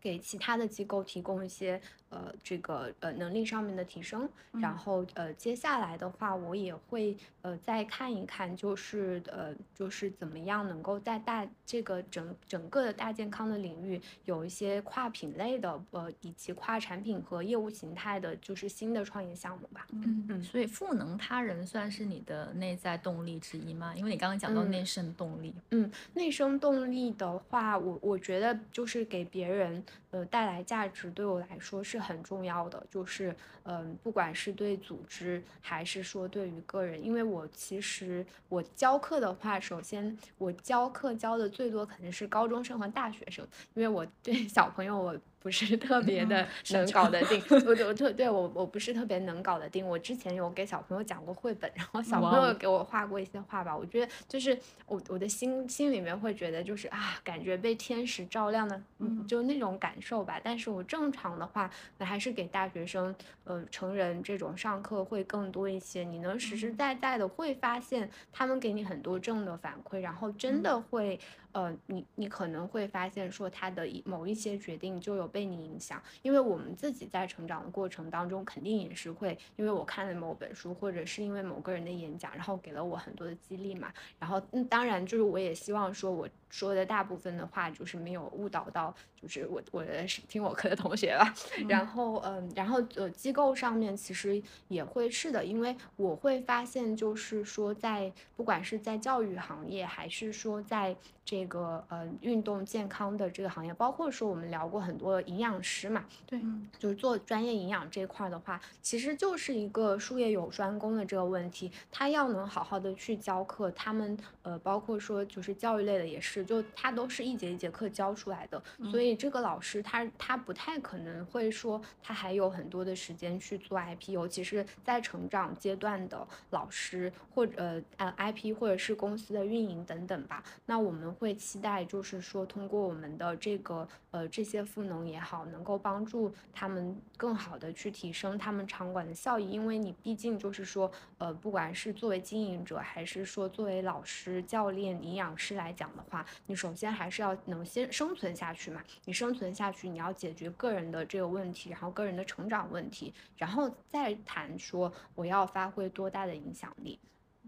给其他的机构提供一些。呃，这个呃能力上面的提升，然后呃接下来的话，我也会呃再看一看，就是呃就是怎么样能够在大这个整整个的大健康的领域有一些跨品类的呃以及跨产品和业务形态的，就是新的创业项目吧。嗯嗯。所以赋能他人算是你的内在动力之一吗？因为你刚刚讲到内生动力。嗯，内生动力的话，我我觉得就是给别人呃带来价值，对我来说是。很重要的就是，嗯，不管是对组织还是说对于个人，因为我其实我教课的话，首先我教课教的最多肯定是高中生和大学生，因为我对小朋友我。不是特别的能搞得定，我我特对我我不是特别能搞得定。我之前有给小朋友讲过绘本，然后小朋友给我画过一些画吧。我觉得就是我我的心心里面会觉得就是啊，感觉被天使照亮的，就那种感受吧。但是我正常的话，那还是给大学生、呃成人这种上课会更多一些。你能实实在在的会发现他们给你很多正的反馈，然后真的会。呃，你你可能会发现说他的某一些决定就有被你影响，因为我们自己在成长的过程当中，肯定也是会，因为我看了某本书，或者是因为某个人的演讲，然后给了我很多的激励嘛。然后，嗯，当然就是我也希望说我说的大部分的话就是没有误导到，就是我我的听我课的同学吧。然后，嗯，然后呃，机构上面其实也会是的，因为我会发现就是说在不管是在教育行业，还是说在这个呃运动健康的这个行业，包括说我们聊过很多营养师嘛，对，就是做专业营养这块的话，其实就是一个术业有专攻的这个问题，他要能好好的去教课，他们呃包括说就是教育类的也是，就他都是一节一节课教出来的，所以这个老师他他不太可能会说他还有很多的时间去做 IP，尤其是在成长阶段的老师或者呃 IP 或者是公司的运营等等吧，那我们会。会期待，就是说通过我们的这个呃这些赋能也好，能够帮助他们更好的去提升他们场馆的效益。因为你毕竟就是说，呃，不管是作为经营者，还是说作为老师、教练、营养师来讲的话，你首先还是要能先生存下去嘛。你生存下去，你要解决个人的这个问题，然后个人的成长问题，然后再谈说我要发挥多大的影响力。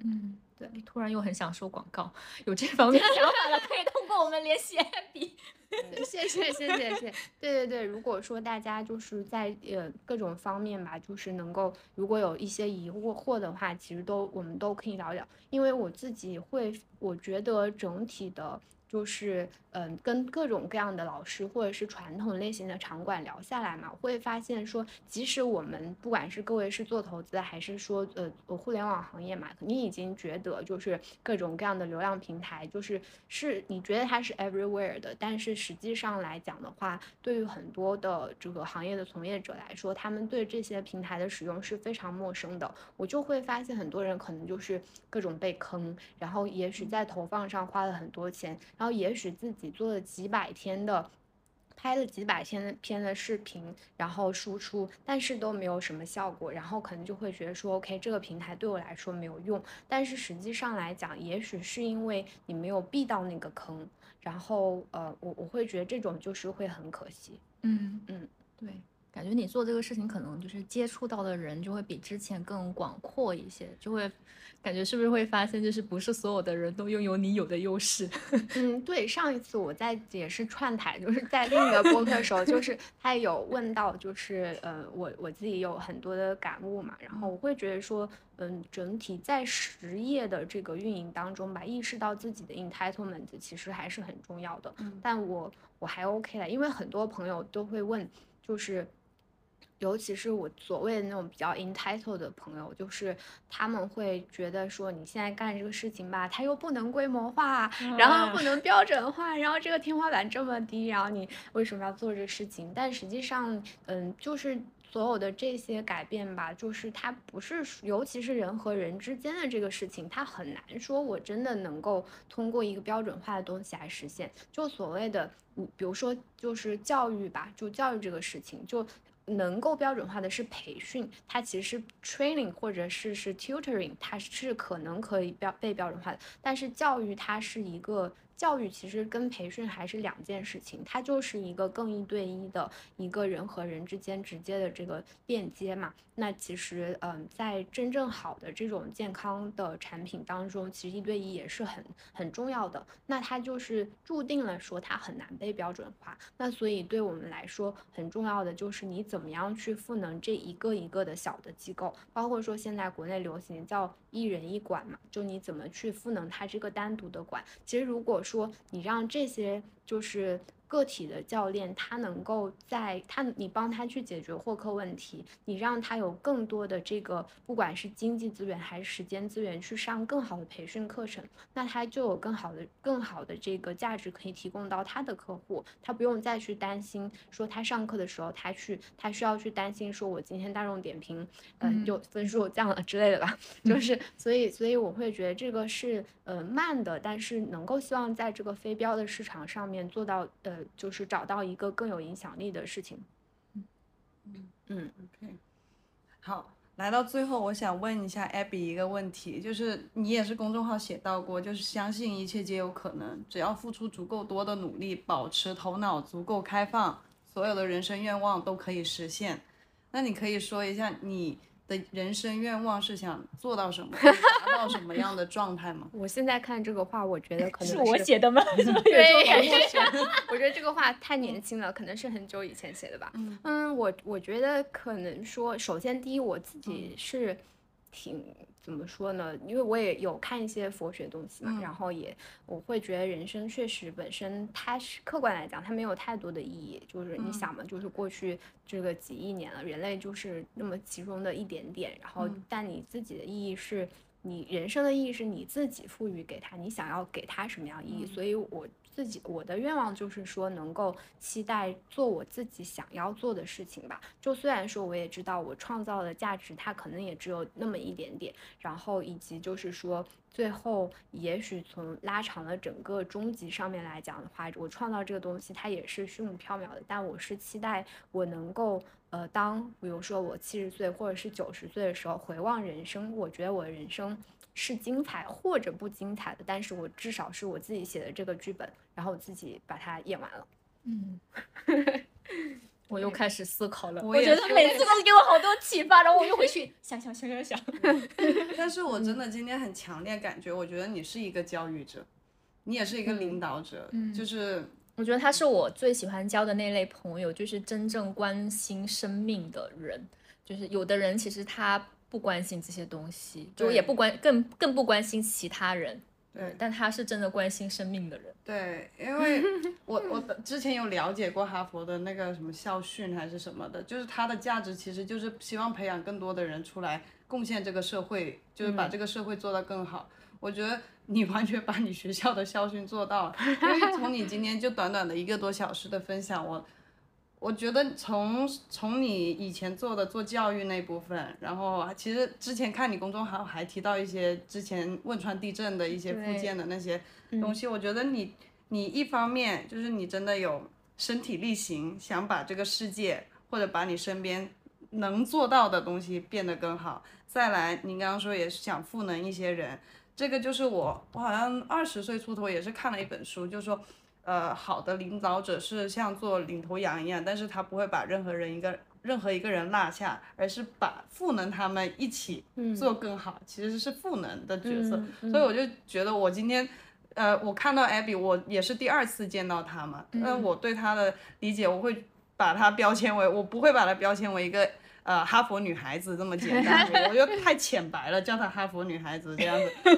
嗯，对，突然又很想说广告，有这方面想 法的可以通过我们联系 Abby。谢谢谢谢谢，对对对，如果说大家就是在呃各种方面吧，就是能够如果有一些疑惑的话，其实都我们都可以聊聊，因为我自己会，我觉得整体的。就是嗯，跟各种各样的老师或者是传统类型的场馆聊下来嘛，会发现说，即使我们不管是各位是做投资还是说呃互联网行业嘛，你已经觉得就是各种各样的流量平台，就是是你觉得它是 everywhere 的，但是实际上来讲的话，对于很多的这个行业的从业者来说，他们对这些平台的使用是非常陌生的。我就会发现很多人可能就是各种被坑，然后也许在投放上花了很多钱。然后也许自己做了几百天的，拍了几百天片的视频，然后输出，但是都没有什么效果，然后可能就会觉得说，OK，这个平台对我来说没有用。但是实际上来讲，也许是因为你没有避到那个坑，然后呃，我我会觉得这种就是会很可惜。嗯嗯，对。感觉你做这个事情，可能就是接触到的人就会比之前更广阔一些，就会感觉是不是会发现，就是不是所有的人都拥有你有的优势。嗯，对，上一次我在也是串台，就是在另一个播客的时候，就 是他有问到，就是呃，我我自己有很多的感悟嘛，然后我会觉得说，嗯，整体在实业的这个运营当中吧，意识到自己的 entitlement 其实还是很重要的。嗯，但我我还 OK 了，因为很多朋友都会问，就是。尤其是我所谓的那种比较 entitled 的朋友，就是他们会觉得说，你现在干这个事情吧，它又不能规模化，然后又不能标准化，然后这个天花板这么低，然后你为什么要做这个事情？但实际上，嗯，就是所有的这些改变吧，就是它不是，尤其是人和人之间的这个事情，它很难说我真的能够通过一个标准化的东西来实现。就所谓的，你比如说就是教育吧，就教育这个事情，就。能够标准化的是培训，它其实是 training 或者是是 tutoring，它是可能可以标被标准化的，但是教育它是一个。教育其实跟培训还是两件事情，它就是一个更一对一的一个人和人之间直接的这个链接嘛。那其实，嗯，在真正好的这种健康的产品当中，其实一对一也是很很重要的。那它就是注定了说它很难被标准化。那所以对我们来说，很重要的就是你怎么样去赋能这一个一个的小的机构，包括说现在国内流行叫一人一管嘛，就你怎么去赋能它这个单独的管。其实如果说你让这些就是个体的教练，他能够在他你帮他去解决获客问题，你让他有更多的这个不管是经济资源还是时间资源去上更好的培训课程，那他就有更好的更好的这个价值可以提供到他的客户，他不用再去担心说他上课的时候他去他需要去担心说我今天大众点评嗯就分数降了之类的吧，就是所以所以我会觉得这个是呃慢的，但是能够希望在这个非标的市场上面做到呃。就是找到一个更有影响力的事情。嗯嗯嗯，OK。好，来到最后，我想问一下 Abby 一个问题，就是你也是公众号写到过，就是相信一切皆有可能，只要付出足够多的努力，保持头脑足够开放，所有的人生愿望都可以实现。那你可以说一下你。的人生愿望是想做到什么，达到什么样的状态吗？我现在看这个话，我觉得可能是我写的吗？对，我觉得这个话太年轻了，可能是很久以前写的吧。嗯，我我觉得可能说，首先第一，我自己是挺。怎么说呢？因为我也有看一些佛学东西嘛，然后也我会觉得人生确实本身它是客观来讲，它没有太多的意义。就是你想嘛，就是过去这个几亿年了，人类就是那么其中的一点点，然后但你自己的意义是你人生的意义是你自己赋予给他，你想要给他什么样意义？所以我自己我的愿望就是说，能够期待做我自己想要做的事情吧。就虽然说我也知道我创造的价值，它可能也只有那么一点点，然后以及就是说，最后也许从拉长了整个终极上面来讲的话，我创造这个东西它也是虚无缥缈的。但我是期待我能够，呃，当比如说我七十岁或者是九十岁的时候回望人生，我觉得我的人生。是精彩或者不精彩的，但是我至少是我自己写的这个剧本，然后我自己把它演完了。嗯，我又开始思考了。我觉得每次都给我好多启发，然后我又回去想想想想想。但是我真的今天很强烈感觉，我觉得你是一个教育者，你也是一个领导者。嗯，就是我觉得他是我最喜欢交的那类朋友，就是真正关心生命的人。就是有的人其实他。不关心这些东西，就也不关，更更不关心其他人。对，但他是真的关心生命的人。对，因为我我之前有了解过哈佛的那个什么校训还是什么的，就是它的价值其实就是希望培养更多的人出来贡献这个社会，就是把这个社会做得更好。我觉得你完全把你学校的校训做到了，因为从你今天就短短的一个多小时的分享，我。我觉得从从你以前做的做教育那部分，然后其实之前看你公众号还提到一些之前汶川地震的一些附件的那些东西，我觉得你你一方面就是你真的有身体力行，想把这个世界或者把你身边能做到的东西变得更好。再来，您刚刚说也是想赋能一些人，这个就是我我好像二十岁出头也是看了一本书，就是说。呃，好的领导者是像做领头羊一样，但是他不会把任何人一个任何一个人落下，而是把赋能他们一起做更好，其实是赋能的角色。所以我就觉得我今天，呃，我看到 Abby，我也是第二次见到他嘛，那我对他的理解，我会把他标签为，我不会把他标签为一个呃哈佛女孩子这么简单，我觉得太浅白了，叫她哈佛女孩子这样子，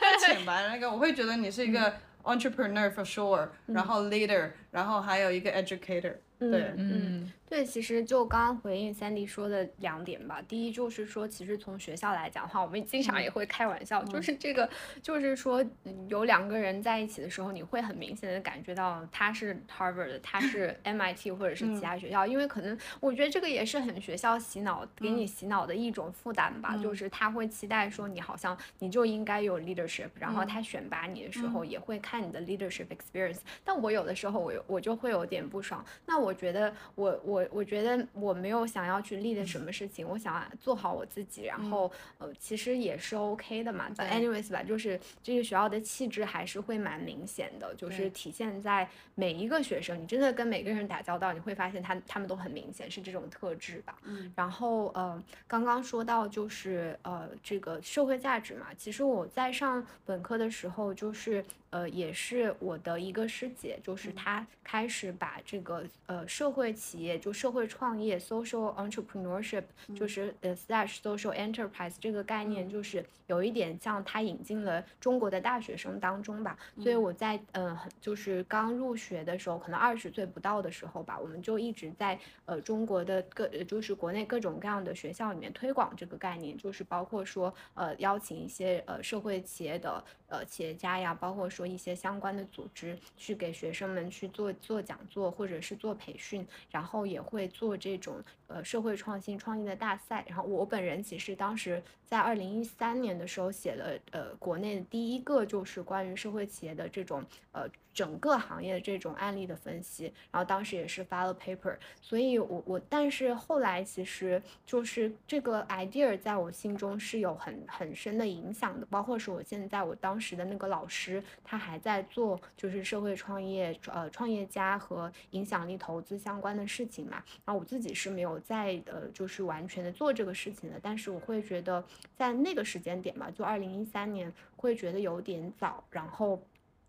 太浅白了。那个我会觉得你是一个。Entrepreneur for sure，然后 leader，然后还有一个 educator，对，嗯。 对，其实就刚刚回应 Sandy 说的两点吧。第一就是说，其实从学校来讲的话，我们经常也会开玩笑，就是这个，就是说有两个人在一起的时候，你会很明显的感觉到他是 Harvard，他是 MIT 或者是其他学校，因为可能我觉得这个也是很学校洗脑给你洗脑的一种负担吧，就是他会期待说你好像你就应该有 leadership，然后他选拔你的时候也会看你的 leadership experience。但我有的时候我我就会有点不爽。那我觉得我我。我我觉得我没有想要去立的什么事情，我想做好我自己，然后呃，其实也是 OK 的嘛。But anyways 吧，就是这个学校的气质还是会蛮明显的，就是体现在每一个学生，你真的跟每个人打交道，你会发现他他们都很明显是这种特质吧。嗯。然后呃，刚刚说到就是呃这个社会价值嘛，其实我在上本科的时候就是。呃，也是我的一个师姐，就是她开始把这个呃社会企业，就社会创业 （social entrepreneurship） 就是呃 slash social enterprise 这个概念，就是有一点像她引进了中国的大学生当中吧。所以我在呃就是刚入学的时候，可能二十岁不到的时候吧，我们就一直在呃中国的各就是国内各种各样的学校里面推广这个概念，就是包括说呃邀请一些呃社会企业的呃企业家呀，包括。说一些相关的组织去给学生们去做做讲座，或者是做培训，然后也会做这种呃社会创新创业的大赛。然后我本人其实当时在二零一三年的时候写了呃国内第一个就是关于社会企业的这种呃。整个行业的这种案例的分析，然后当时也是发了 paper，所以我我但是后来其实就是这个 idea 在我心中是有很很深的影响的，包括是我现在我当时的那个老师，他还在做就是社会创业呃创业家和影响力投资相关的事情嘛，然后我自己是没有在呃就是完全的做这个事情的，但是我会觉得在那个时间点吧，就二零一三年会觉得有点早，然后。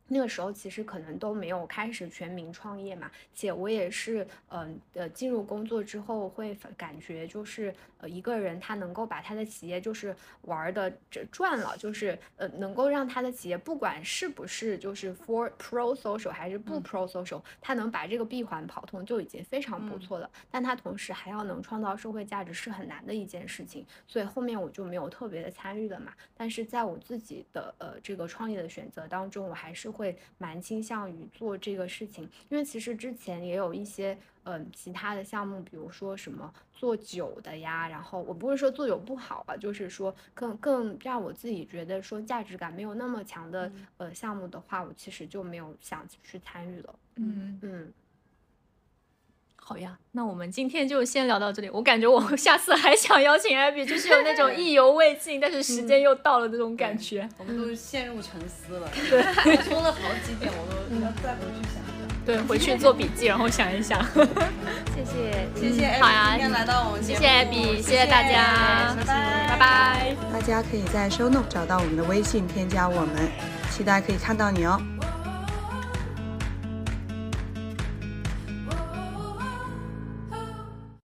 那个时候其实可能都没有开始全民创业嘛，且我也是，嗯呃，进入工作之后会感觉就是呃一个人他能够把他的企业就是玩的这赚了，就是呃能够让他的企业不管是不是就是 for pro social 还是不 pro social，他能把这个闭环跑通就已经非常不错了。但他同时还要能创造社会价值是很难的一件事情，所以后面我就没有特别的参与了嘛。但是在我自己的呃这个创业的选择当中，我还是。会蛮倾向于做这个事情，因为其实之前也有一些嗯其他的项目，比如说什么做酒的呀，然后我不是说做酒不好吧，就是说更更让我自己觉得说价值感没有那么强的呃项目的话，我其实就没有想去参与了。嗯嗯。好呀，那我们今天就先聊到这里。我感觉我 下次还想邀请艾比，就是有那种意犹未尽，但是时间又到了那种感觉。我们都陷入沉思了。对，说了好几点，我都要再回去想一想。对，回去做笔记，然后想一想。谢谢，谢谢艾比，好呀，今天来到我们，谢谢艾比，谢谢大家，拜拜，拜拜。大家可以在 Show Note 找到我们的微信，添加我们，期待可以看到你哦。